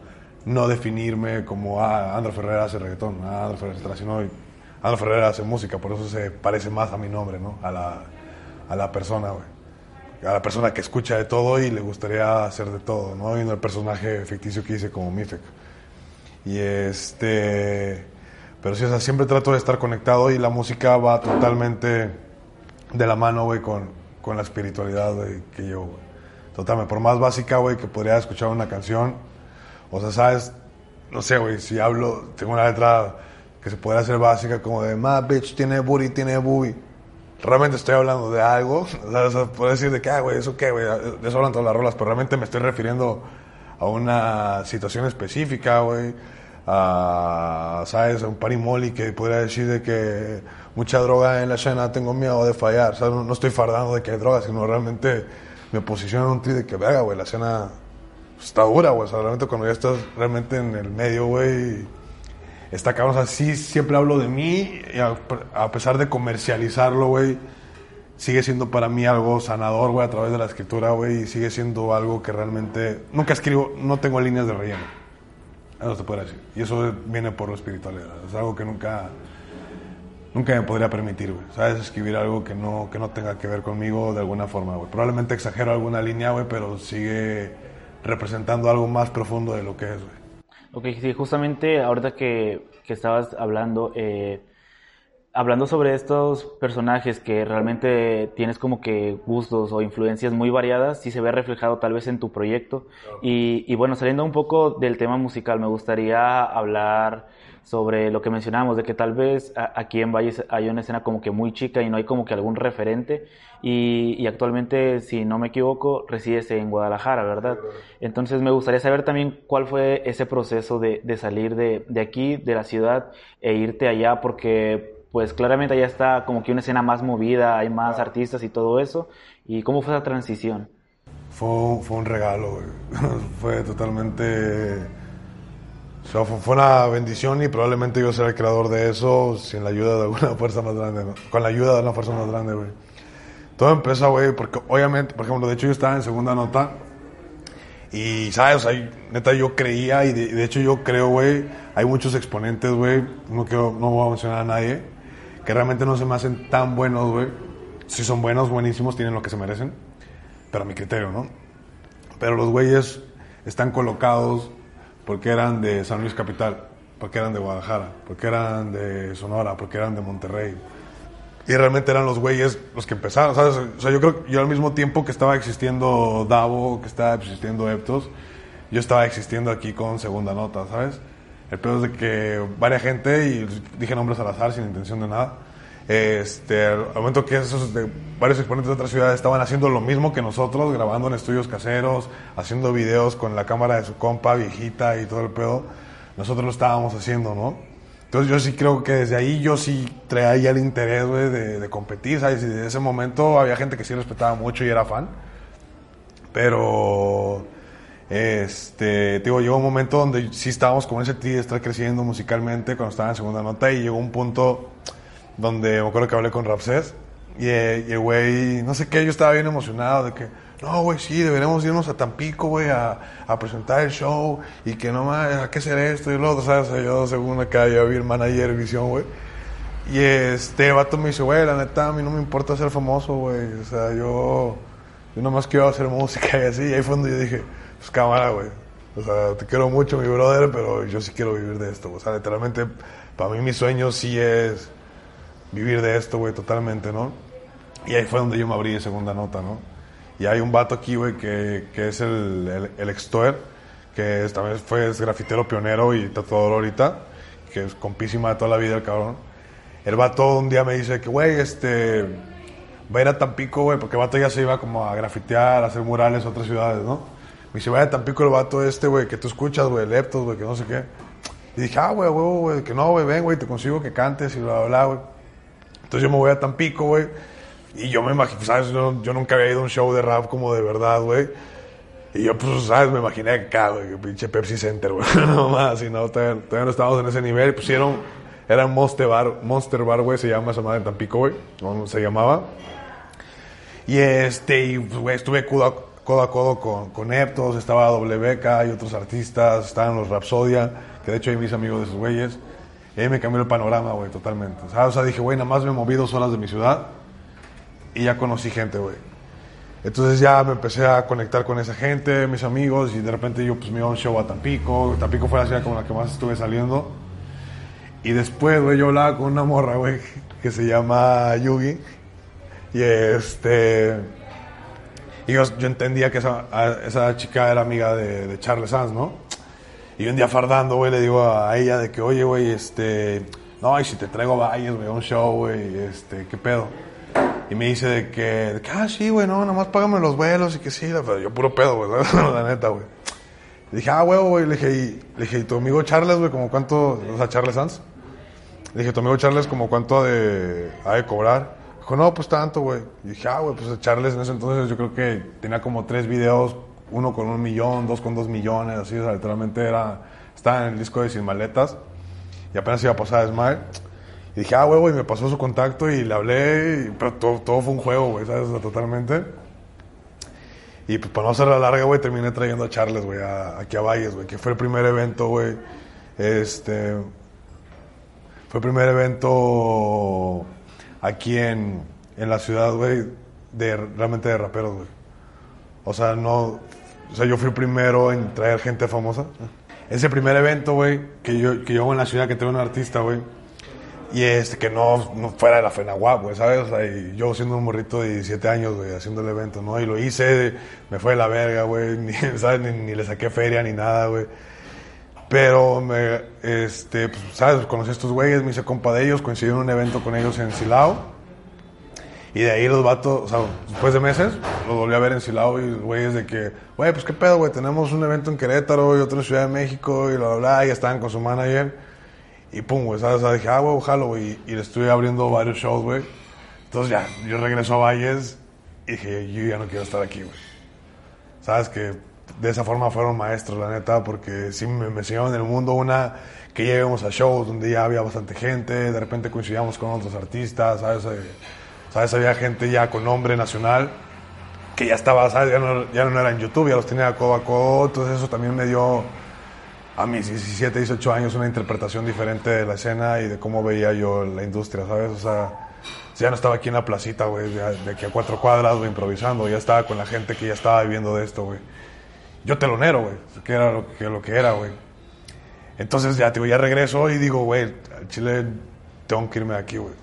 no definirme como, ah, Andro Ferrer hace reggaetón, ah, Andro Ferrer hace sino Andro Ferrer hace música, por eso se parece más a mi nombre, ¿no? A la, a la persona, güey. A la persona que escucha de todo y le gustaría hacer de todo, ¿no? Y no el personaje ficticio que hice como Mifek. Y este. Pero sí, o sea, siempre trato de estar conectado y la música va totalmente de la mano, güey, con, con la espiritualidad, que yo, güey. Totalmente, por más básica, güey, que podría escuchar una canción. O sea, sabes, no sé, güey, si hablo, tengo una letra que se podría hacer básica como de, ma bitch tiene booty, tiene booby. Realmente estoy hablando de algo, o sea, puedo decir de qué, ah, güey, eso qué, güey, de eso hablan todas las rolas, pero realmente me estoy refiriendo a una situación específica, güey, a, ¿sabes? A un parimoli que podría decir de que mucha droga en la escena, tengo miedo de fallar, o sea, no, no estoy fardando de que hay droga, sino realmente me posiciono en un tri de que, verga, güey, la escena está dura, güey, o sea, realmente cuando ya estás realmente en el medio, güey, está cabrón, o sea, sí siempre hablo de mí, y a, pesar de comercializarlo, güey, sigue siendo para mí algo sanador, güey, a través de la escritura, güey, y sigue siendo algo que realmente, nunca escribo, no tengo líneas de relleno. Eso se puede decir. Y eso viene por lo espiritualidad. Es algo que nunca, nunca me podría permitir, güey. ¿Sabes? Escribir algo que no, que no tenga que ver conmigo de alguna forma, güey. Probablemente exagero alguna línea, güey, pero sigue representando algo más profundo de lo que es, güey.
Ok, sí, justamente ahorita que, que estabas hablando, eh, hablando sobre estos personajes que realmente tienes como que gustos o influencias muy variadas, sí se ve reflejado tal vez en tu proyecto. Y, y bueno, saliendo un poco del tema musical, me gustaría hablar sobre lo que mencionábamos, de que tal vez a- aquí en Valles hay una escena como que muy chica y no hay como que algún referente. Y, y actualmente, si no me equivoco, resides en Guadalajara, ¿verdad? Entonces me gustaría saber también cuál fue ese proceso de, de salir de, de aquí, de la ciudad, e irte allá, porque pues claramente allá está como que una escena más movida, hay más artistas y todo eso. ¿Y cómo fue esa transición?
Fue, fue un regalo, fue totalmente... O sea, fue, una bendición y probablemente yo seré el creador de eso sin la ayuda de alguna fuerza más grande, ¿no? Con la ayuda de una fuerza más grande, güey. Todo empezó, güey, porque obviamente, por ejemplo, de hecho yo estaba en segunda nota y, ¿sabes? O sea, neta yo creía y de, de hecho yo creo, güey, hay muchos exponentes, güey, no, quiero, no voy a mencionar a nadie, que realmente no se me hacen tan buenos, güey. Si son buenos, buenísimos, tienen lo que se merecen, pero a mi criterio, ¿no? Pero los güeyes están colocados porque eran de San Luis Capital, porque eran de Guadalajara, porque eran de Sonora, porque eran de Monterrey. Y realmente eran los güeyes los que empezaron, ¿sabes? O sea, yo creo que yo al mismo tiempo que estaba existiendo Davo, que estaba existiendo Eptos, yo estaba existiendo aquí con Segunda Nota, ¿sabes? El peor es de que varias gente, y dije nombres al azar sin intención de nada, este, al momento que esos varios exponentes de otras ciudades estaban haciendo lo mismo que nosotros, grabando en estudios caseros, haciendo videos con la cámara de su compa viejita y todo el pedo, nosotros lo estábamos haciendo, ¿no? Entonces yo sí creo que desde ahí yo sí traía el interés, de, de competir, ¿sabes? Y desde ese momento había gente que sí respetaba mucho y era fan. Pero, este, te digo, llegó un momento donde sí estábamos con ese tío de estar creciendo musicalmente cuando estaba en segunda nota y llegó un punto donde me acuerdo que hablé con Rapsés y, eh, y el güey, no sé qué, yo estaba bien emocionado de que, no, güey, sí, deberíamos irnos a Tampico, güey, a, a presentar el show y que no más, ¿a qué hacer esto y otro, ¿sabes? Yo según acá, yo vi el manager visión, güey. Y este vato me dice, güey, la neta, a mí no me importa ser famoso, güey. O sea, yo, yo nomás quiero hacer música y así. Y ahí fue donde yo dije, pues cámara, güey. O sea, te quiero mucho, mi brother, pero yo sí quiero vivir de esto. O sea, literalmente, para mí mi sueño sí es vivir de esto, güey, totalmente, ¿no? Y ahí fue donde yo me abrí de segunda nota, ¿no? Y hay un vato aquí, güey, que, que es el, el, el Extoer, que es- también fue es grafitero pionero y tatuador ahorita, que es compísima de toda la vida el cabrón. El vato un día me dice que, güey, este, va a ir a Tampico, güey, porque el vato ya se iba como a grafitear, a hacer murales a otras ciudades, ¿no? Me dice, vaya a Tampico el vato este, güey, que tú escuchas, güey, Leptos, güey, que no sé qué. Y dije, ah, güey, güey, güey, que no, güey, ven, güey, te consigo que cantes y bla, bla, bla, güey. Entonces yo me voy a Tampico, güey. Y yo me imagino, ¿sabes? Yo, nunca había ido a un show de rap como de verdad, güey. Y yo, pues, ¿sabes? Me imaginé acá, güey, pinche Pepsi Center, güey. no más, y no, todavía, todavía no estábamos en ese nivel. Pusieron, era Monster Bar, Monster Bar, güey, se llama esa madre en Tampico, güey. ¿Cómo se llamaba? Y este, y, pues, güey, estuve codo a codo, a codo con, con Eptos, estaba WK y otros artistas, estaban los Rapsodia, que de hecho hay mis amigos de esos güeyes. Y ahí me cambió el panorama, güey, totalmente. O sea, dije, güey, nada más me moví dos horas de mi ciudad y ya conocí gente, güey. Entonces ya me empecé a conectar con esa gente, mis amigos, y de repente yo pues me iba a un show a Tampico. Tampico fue la ciudad con la que más estuve saliendo. Y después, güey, yo hablaba con una morra, güey, que se llama Yugi. Y este. Y yo, entendía que esa chica era amiga de, de Charles Sanz, ¿no? Y un día fardando, güey, le digo a ella de que, oye, güey, este. No, y si te traigo valles, güey, un show, güey, este, ¿qué pedo? Y me dice de que, de que, ah, sí, güey, no, nomás págame los vuelos y que sí, pero yo puro pedo, güey, la neta, güey. Dije, ah, huevo, güey, le dije, y, le dije, ¿y tu amigo Charles, güey, como cuánto, o sea, Charles Sanz? Le dije, tu amigo Charles, como cuánto ha de, ha cobrar? Dijo, no, pues tanto, güey. Dije, ah, güey, pues Charles en ese entonces yo creo que tenía como tres videos, uno con un millón, dos con dos millones, así, o sea, literalmente era, estaba en el disco de Sin Maletas y apenas iba a pasar a Smile. Y dije, ah, güey, y me pasó su contacto y le hablé, pero todo, todo fue un juego, güey, ¿sabes? O sea, totalmente. Y pues para no hacerla larga, güey, terminé trayendo a Charles, güey, aquí a Valles, güey, que fue el primer evento, güey. Este. Fue el primer evento aquí en, en la ciudad, güey, de, realmente de raperos, güey. O sea, no. O sea, yo fui primero en traer gente famosa. Ese primer evento, güey, que yo, que yo en la ciudad, que tengo un artista, güey. Y este, que no, no fuera de la FENAGUAP, güey, ¿sabes? O sea, y yo siendo un morrito de 17 años, güey, haciendo el evento, ¿no? Y lo hice, me fue de la verga, güey, ni, ¿sabes? Ni, ni le saqué feria ni nada, güey. Pero, me, este, pues, ¿sabes? Conocí a estos güeyes, me hice compa de ellos, coincidí en un evento con ellos en Silao. Y de ahí los vatos, o sea, después de meses, los volví a ver en Silao y los güeyes de que, güey, pues qué pedo, güey, tenemos un evento en Querétaro y otro en Ciudad de México y bla, bla, bla, y estaban con su manager. Y pum, güey, ¿sabes? O sea, dije, ah, güey, ojalá, güey, y le estuve abriendo varios shows, güey. Entonces ya, yo regreso a Valles y dije, yo ya no quiero estar aquí, güey. Sabes que de esa forma fueron maestros, la neta, porque sí me, me en el mundo una que ya a shows donde ya había bastante gente, de repente coincidíamos con otros artistas, ¿sabes? Eh, ¿Sabes? Había gente ya con nombre nacional que ya estaba, ¿sabes? Ya no, ya no era en YouTube, ya los tenía codo a entonces eso también me dio a mis 17, 18 años una interpretación diferente de la escena y de cómo veía yo la industria, ¿sabes? O sea, ya no estaba aquí en la placita, güey, de, aquí a cuatro cuadras, güey, improvisando, ya estaba con la gente que ya estaba viviendo de esto, güey. Yo telonero, güey, que era lo que, era, güey. Entonces ya, digo, ya regreso y digo, güey, al Chile tengo que irme de aquí, güey.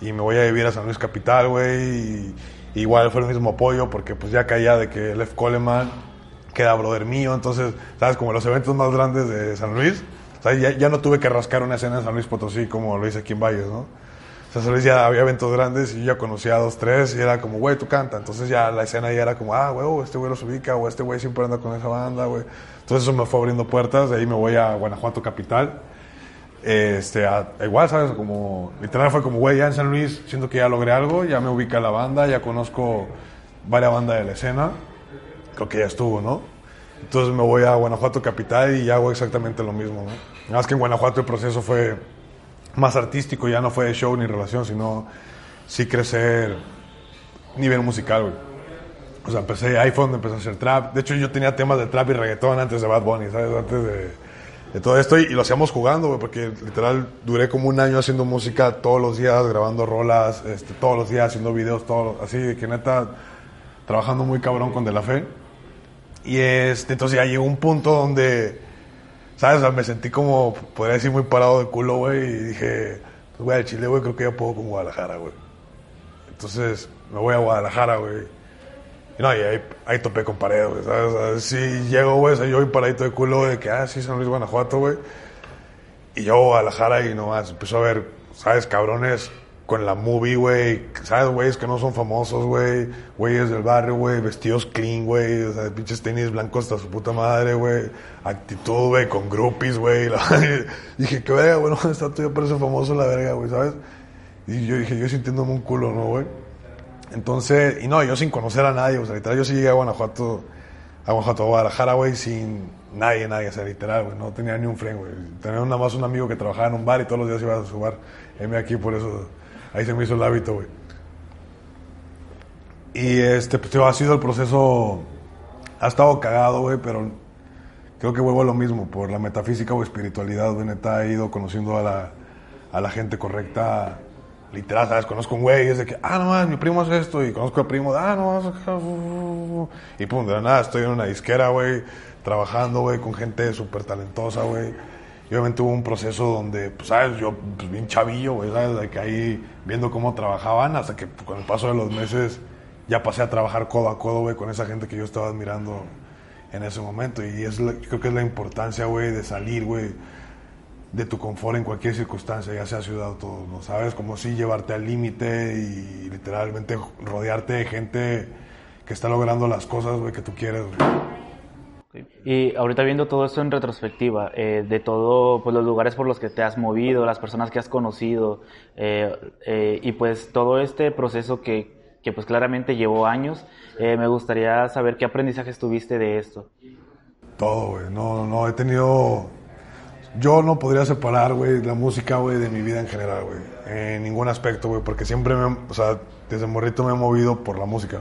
Y me voy a vivir a San Luis Capital, güey, igual fue el mismo apoyo porque pues ya caía de que Lef Coleman queda brother mío, entonces, ¿sabes? Como los eventos más grandes de San Luis, sea, ya, ya no tuve que rascar una escena en San Luis Potosí como lo hice aquí en Valles, ¿no? O sea, San Luis ya había eventos grandes y yo ya conocía a dos, tres y era como, güey, tú canta. Entonces ya la escena ya era como, ah, güey, este güey los ubica o este güey siempre anda con esa banda, güey. Entonces eso me fue abriendo puertas, de ahí me voy a Guanajuato Capital. Este, a- igual, ¿sabes? Como, literal fue como, güey, ya en San Luis siento que ya logré algo, ya me ubica la banda, ya conozco varias bandas de la escena. Creo que ya estuvo, ¿no? Entonces me voy a Guanajuato Capital y hago exactamente lo mismo, ¿no? Nada más que en Guanajuato el proceso fue más artístico, ya no fue de show ni relación, sino sí crecer nivel musical, güey. O sea, empecé, ahí fue donde empecé a hacer trap. De hecho, yo tenía temas de trap y reggaetón antes de Bad Bunny, ¿sabes? Antes de, de todo esto. Y, lo hacíamos jugando, güey, porque literal duré como un año haciendo música todos los días, grabando rolas, este, todos los días, haciendo videos, todos, así, de que neta, trabajando muy cabrón con De La Fe. Y este, entonces ya llegó un punto donde, ¿sabes? O sea, me sentí como, podría decir, muy parado de culo, güey. Y dije, pues, güey, al Chile, güey, creo que ya puedo con Guadalajara, güey. Entonces me voy a Guadalajara, güey. Y no, y ahí, topé con pared, güey, ¿sabes? O sí llego, güey, o yo voy paradito de culo de que, ah, sí, San Luis, Guanajuato, güey. Y yo a Guadalajara y nomás empezó a ver, ¿sabes? Cabrones con la movie, güey. ¿Sabes, güeyes que no son famosos, güey? Güeyes del barrio, güey. Vestidos clean, güey. O pinches tenis blancos hasta su puta madre, güey. Actitud, güey, con groupies, güey. Dije, qué verga, güey, no, está tú ya parece famoso la verga, güey, ¿sabes? Y yo dije, yo sintiéndome un culo, ¿no, güey? Entonces, y no, yo sin conocer a nadie, o sea, literal, yo sí llegué a Guanajuato, a Guanajuato, a Guadalajara, güey, sin nadie, nadie, o sea, literal, güey, no tenía ni un friend, güey. Tenía nada más un amigo que trabajaba en un bar y todos los días iba a su bar. M aquí, por eso, ahí se me hizo el hábito, güey. Y este, pues, ha sido el proceso, ha estado cagado, güey, pero creo que vuelvo a lo mismo, por la metafísica o espiritualidad, güey, neta, he ido conociendo a la, a la gente correcta, literal, ¿sabes? Conozco un güey y es de que, ah, no más, mi primo hace esto, y conozco al primo, ah, no más, y pum, de nada, estoy en una disquera, güey, trabajando, güey, con gente súper talentosa, güey, Y obviamente hubo un proceso donde, pues, ¿sabes? Yo, pues, bien chavillo, güey, ¿sabes? De que ahí viendo cómo trabajaban, hasta que pues, con el paso de los meses ya pasé a trabajar codo a codo, güey, con esa gente que yo estaba admirando en ese momento. Y es creo que es la importancia, güey, de salir, güey, de tu confort en cualquier circunstancia, ya sea ciudad o todo, ¿no? ¿Sabes? Como si llevarte al límite y literalmente rodearte de gente que está logrando las cosas, güey, que tú quieres, güey.
Y ahorita viendo todo esto en retrospectiva, eh, de todo, pues los lugares por los que te has movido, las personas que has conocido, eh, eh, y pues todo este proceso que, que pues claramente llevó años, eh, me gustaría saber qué aprendizajes tuviste de esto.
Todo, güey. No, no, he tenido... Yo no podría separar, güey, la música, güey, de mi vida en general, güey. En ningún aspecto, güey, porque siempre me... O sea, desde morrito me he movido por la música.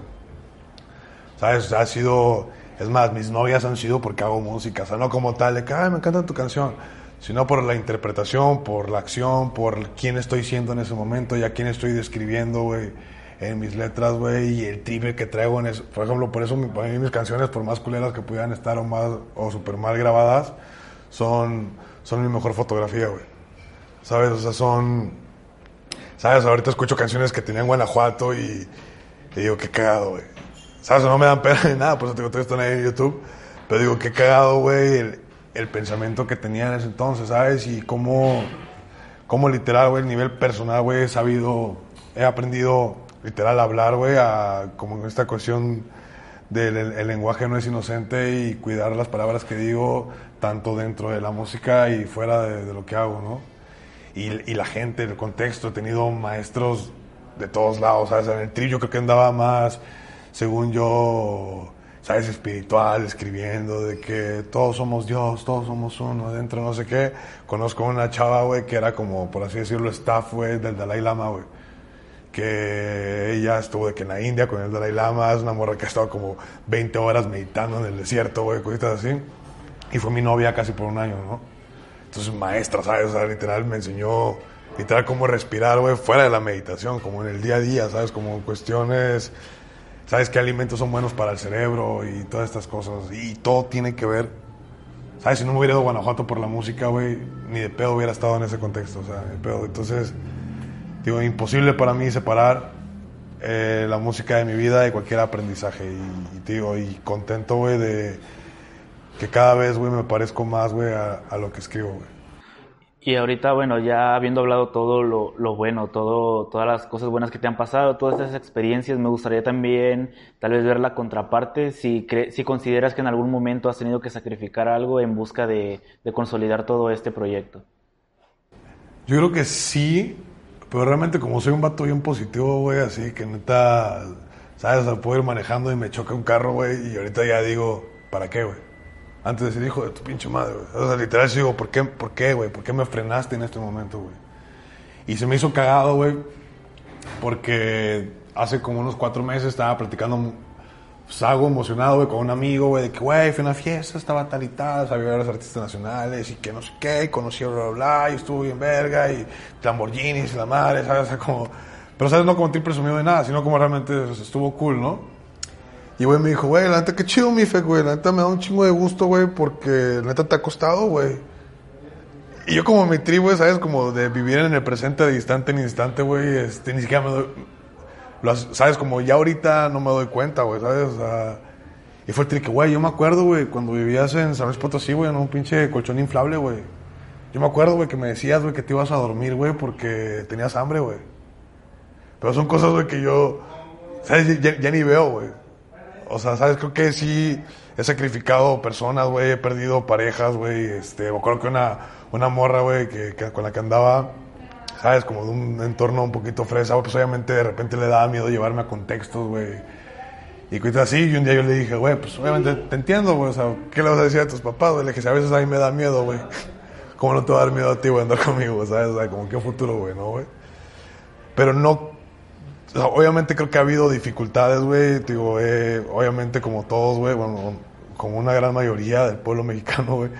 ¿Sabes? O sea, ha sido... Es más, mis novias han sido porque hago música. O sea, no como tal de que, ay, me encanta tu canción. Sino por la interpretación, por la acción, por quién estoy siendo en ese momento y a quién estoy describiendo, güey, en mis letras, güey, y el triple que traigo en eso. Por ejemplo, por eso para mí mis canciones, por más culeras que pudieran estar o más, o súper mal grabadas, son, son mi mejor fotografía, güey. ¿Sabes? O sea, son... ¿Sabes? Ahorita escucho canciones que tenía en Guanajuato y, y digo, qué cagado, güey. ¿Sabes? No me dan pena ni nada, por eso te digo, todo esto en YouTube. Pero digo, qué cagado, güey, el, pensamiento que tenía en ese entonces, ¿sabes? Y cómo, cómo literal, güey, el nivel personal, güey, he sabido, he aprendido literal a hablar, güey, a como en esta cuestión del el- el lenguaje no es inocente y cuidar las palabras que digo, tanto dentro de la música y fuera de, de lo que hago, ¿no? Y, y la gente, el contexto, he tenido maestros de todos lados, ¿sabes? En el trillo creo que andaba más, según yo, ¿sabes? Espiritual, escribiendo, de que todos somos Dios, todos somos uno, dentro no sé qué. Conozco una chava, güey, que era como, por así decirlo, staff, güey, del Dalai Lama, güey. Que ella estuvo de que en la India con el Dalai Lama, es una morra que ha estado como 20 horas meditando en el desierto, güey, cositas así. Y fue mi novia casi por un año, ¿no? Entonces, maestra, ¿sabes? O sea, literal me enseñó, literal, cómo respirar, güey, fuera de la meditación, como en el día a día, ¿sabes? Como cuestiones, ¿sabes? ¿Qué alimentos son buenos para el cerebro y todas estas cosas? Y todo tiene que ver, ¿sabes? Si no me hubiera ido a Guanajuato por la música, güey, ni de pedo hubiera estado en ese contexto, o sea, de pedo. Entonces, digo, imposible para mí separar eh, la música de mi vida de cualquier aprendizaje. Y, y, digo, y contento, güey, de que cada vez, güey, me parezco más, güey, a, a lo que escribo, güey.
Y ahorita, bueno, ya habiendo hablado todo lo, lo bueno, todo, todas las cosas buenas que te han pasado, todas esas experiencias, me gustaría también tal vez ver la contraparte, si, cre- si consideras que en algún momento has tenido que sacrificar algo en busca de, de consolidar todo este proyecto.
Yo creo que sí, pero realmente como soy un vato bien positivo, güey, así que neta, ¿sabes? O sea, puedo ir manejando y me choca un carro, güey, y ahorita ya digo, ¿para qué, güey? Antes de decir, hijo de tu pinche madre, güey. O sea, literal, sí digo, ¿por qué, ¿por qué, güey? ¿Por qué me frenaste en este momento, güey? Y se me hizo cagado, güey, porque hace como unos cuatro meses estaba platicando pues, algo emocionado, güey, con un amigo, güey, de que, güey, fui a una fiesta, estaba tal y tal, sabía a los artistas nacionales y que no sé qué, y conocí a bla, bla, bla, y estuvo bien verga, y Lamborghinis y la madre, ¿sabes? O sea, como... Pero, ¿sabes? No como estoy presumido de nada, sino como realmente estuvo cool, ¿no? Y, güey, me dijo, güey, la neta, qué chido, mi fe, güey, la neta me da un chingo de gusto, güey, porque la neta te ha costado, güey. Y yo como mi tri, güey, ¿sabes? Como de vivir en el presente de instante en instante, güey, este, ni siquiera me doy... lo- ¿Sabes? Como ya ahorita no me doy cuenta, güey, ¿sabes? O sea... Y fue el tri que, güey, yo me acuerdo, güey, cuando vivías en San Luis Potosí, güey, en un pinche colchón inflable, güey. Yo me acuerdo, güey, que me decías, güey, que te ibas a dormir, güey, porque tenías hambre, güey. Pero son cosas, güey, que yo, ¿sabes? Ya ni veo, güey. O sea, ¿sabes? Creo que sí he sacrificado personas, güey, he perdido parejas, güey. Este, me acuerdo que una, una morra, güey, que, con la que andaba, ¿sabes? Como de un entorno un poquito fresa, pues obviamente de repente le daba miedo llevarme a contextos, güey. Y cosas así, y un día yo le dije, güey, pues obviamente te entiendo, güey, o sea, ¿qué le vas a decir a tus papás, güey? Le dije, a veces a me da miedo, güey. ¿Cómo no te va a dar miedo a ti, güey, andar conmigo, ¿sabes? O sea, como qué futuro, güey, ¿no, güey? Pero no, obviamente creo que ha habido dificultades, güey, digo, eh, obviamente como todos, güey, bueno, como una gran mayoría del pueblo mexicano, güey,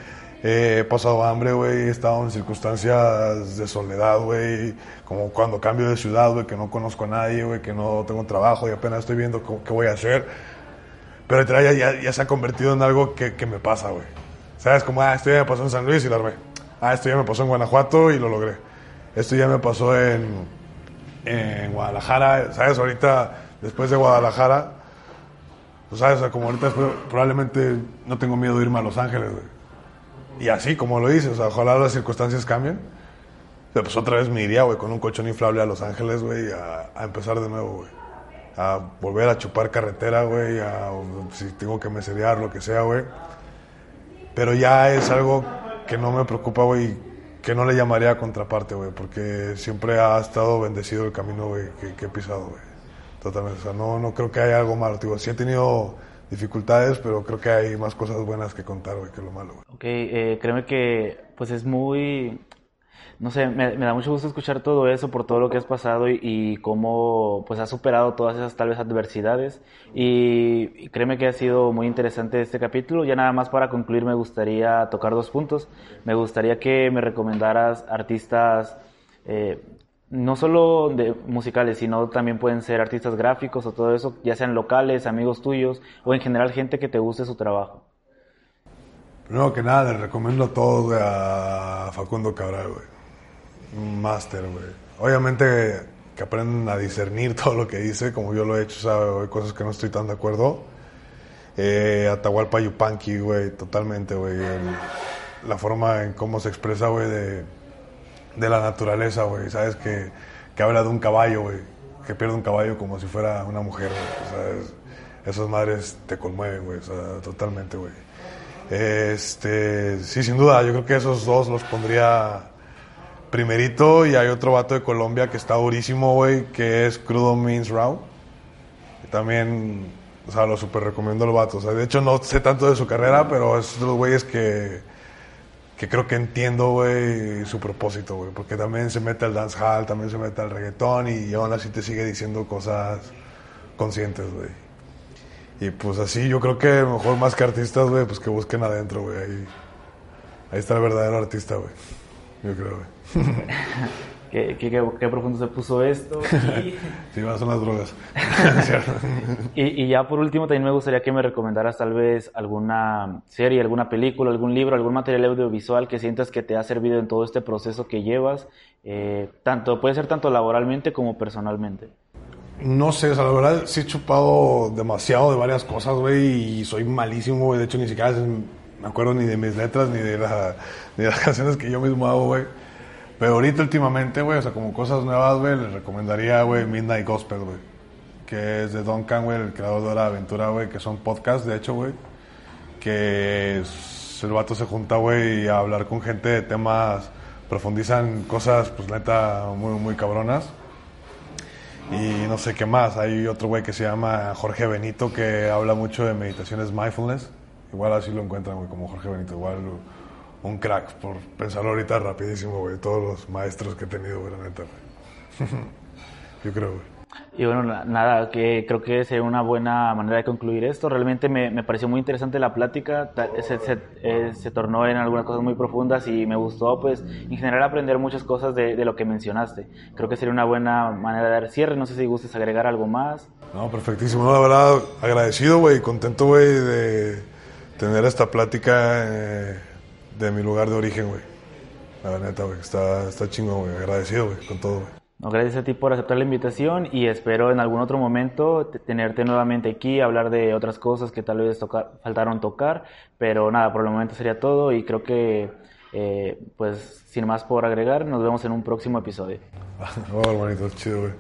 he pasado hambre, güey, he estado en circunstancias de soledad, güey, como cuando cambio de ciudad, güey, que no conozco a nadie, güey, que no tengo trabajo y apenas estoy viendo qué voy a hacer. Pero ya, ya, ya se ha convertido en algo que, que me pasa, güey. ¿Sabes? Como, ah, estoy me pasó en San Luis y la armé. ah, esto ya me pasó en Guanajuato y lo logré. Esto ya me pasó en, en Guadalajara, ¿sabes? Ahorita, después de Guadalajara, pues, ¿sabes? Como ahorita probablemente no tengo miedo de irme a Los Ángeles, güey. Y así, como lo dices, o sea, ojalá las circunstancias cambien. Pues otra vez me iría, güey, con un colchón inflable a Los Ángeles, güey, a, empezar de nuevo, güey. A volver a chupar carretera, güey, a si tengo que meserear, lo que sea, güey. Pero ya es algo que no me preocupa, güey, que no le llamaría contraparte, güey, porque siempre ha estado bendecido el camino, que, que he pisado, güey. Totalmente, o sea, no, no creo que haya algo malo, digo, sí he tenido dificultades, pero creo que hay más cosas buenas que contar, güey, que lo malo, güey.
Ok, eh, créeme que pues es muy, no sé, me, da mucho gusto escuchar todo eso por todo lo que has pasado y, cómo pues has superado todas esas tal vez adversidades y, y, créeme que ha sido muy interesante este capítulo. Ya nada más para concluir me gustaría tocar dos puntos. Me gustaría que me recomendaras artistas eh, no solo de musicales, sino también pueden ser artistas gráficos o todo eso, ya sean locales, amigos tuyos o en general gente que te guste su trabajo.
Primero que nada, recomiendo a todos a Facundo Cabral, güey. Un máster, güey. Obviamente que aprendan a discernir todo lo que dice, como yo lo he hecho, ¿sabes? Hay cosas que no estoy tan de acuerdo. Eh, Atahualpa Yupanqui, güey, totalmente, güey. La forma en cómo se expresa, güey, de, la naturaleza, güey. ¿Sabes? Que, que habla de un caballo, güey. Que pierde un caballo como si fuera una mujer, güey. ¿Sabes? Esas madres te conmueven, güey. O sea, totalmente, güey. Este, sí, sin duda, yo creo que esos dos los pondría primerito y hay otro vato de Colombia que está durísimo, güey, que es Crudo Means Raw. También, o sea, lo super recomiendo al vato. O sea, de hecho no sé tanto de su carrera, pero es de los güeyes que, que creo que entiendo, güey, su propósito, güey, porque también se mete al dancehall, también se mete al reggaetón y aún así te sigue diciendo cosas conscientes, güey. Y pues así, yo creo que mejor más que artistas, güey, pues que busquen adentro, güey. Ahí, ahí está el verdadero artista, güey. Yo creo, güey.
¿Qué, qué, qué, profundo se puso esto.
Y... sí, más son las drogas.
y, y, ya por último, también me gustaría que me recomendaras tal vez alguna serie, alguna película, algún libro, algún material audiovisual que sientas que te ha servido en todo este proceso que llevas. Eh, tanto, puede ser tanto laboralmente como personalmente.
No sé, o sea, la verdad sí he chupado demasiado de varias cosas, güey, y soy malísimo, güey. De hecho, ni siquiera me acuerdo ni de mis letras, ni de, la, ni de las canciones que yo mismo hago, güey. Pero ahorita, últimamente, güey, o sea, como cosas nuevas, güey, les recomendaría, güey, Midnight Gospel, güey. Que es de Duncan, güey, el creador de la aventura, güey, que son podcasts, de hecho, güey. Que es, el vato se junta, güey, a hablar con gente de temas, profundizan cosas, pues neta, muy, muy cabronas y no sé qué más. Hay otro güey que se llama Jorge Benito que habla mucho de meditaciones mindfulness. Igual así lo encuentran, güey, como Jorge Benito. Igual un crack, por pensarlo ahorita rapidísimo, güey. Todos los maestros que he tenido, güey, la neta, güey. Yo creo, güey.
Y bueno, nada, que creo que sería una buena manera de concluir esto. Realmente me, me pareció muy interesante la plática, se, se, eh, se, tornó en algunas cosas muy profundas y me gustó, pues, en general aprender muchas cosas de, de, lo que mencionaste. Creo que sería una buena manera de dar cierre. No sé si gustes agregar algo más.
No, perfectísimo. No, la verdad, agradecido, güey, contento, güey, de tener esta plática eh, de mi lugar de origen, güey. La neta, güey, está, está chingo, güey. Agradecido, güey, con todo, güey.
No, gracias a ti por aceptar la invitación y espero en algún otro momento tenerte nuevamente aquí, hablar de otras cosas que tal vez faltaron tocar, pero nada, por el momento sería todo y creo que, eh, pues, sin más por agregar, nos vemos en un próximo episodio.
oh, hermanito, chido, güey.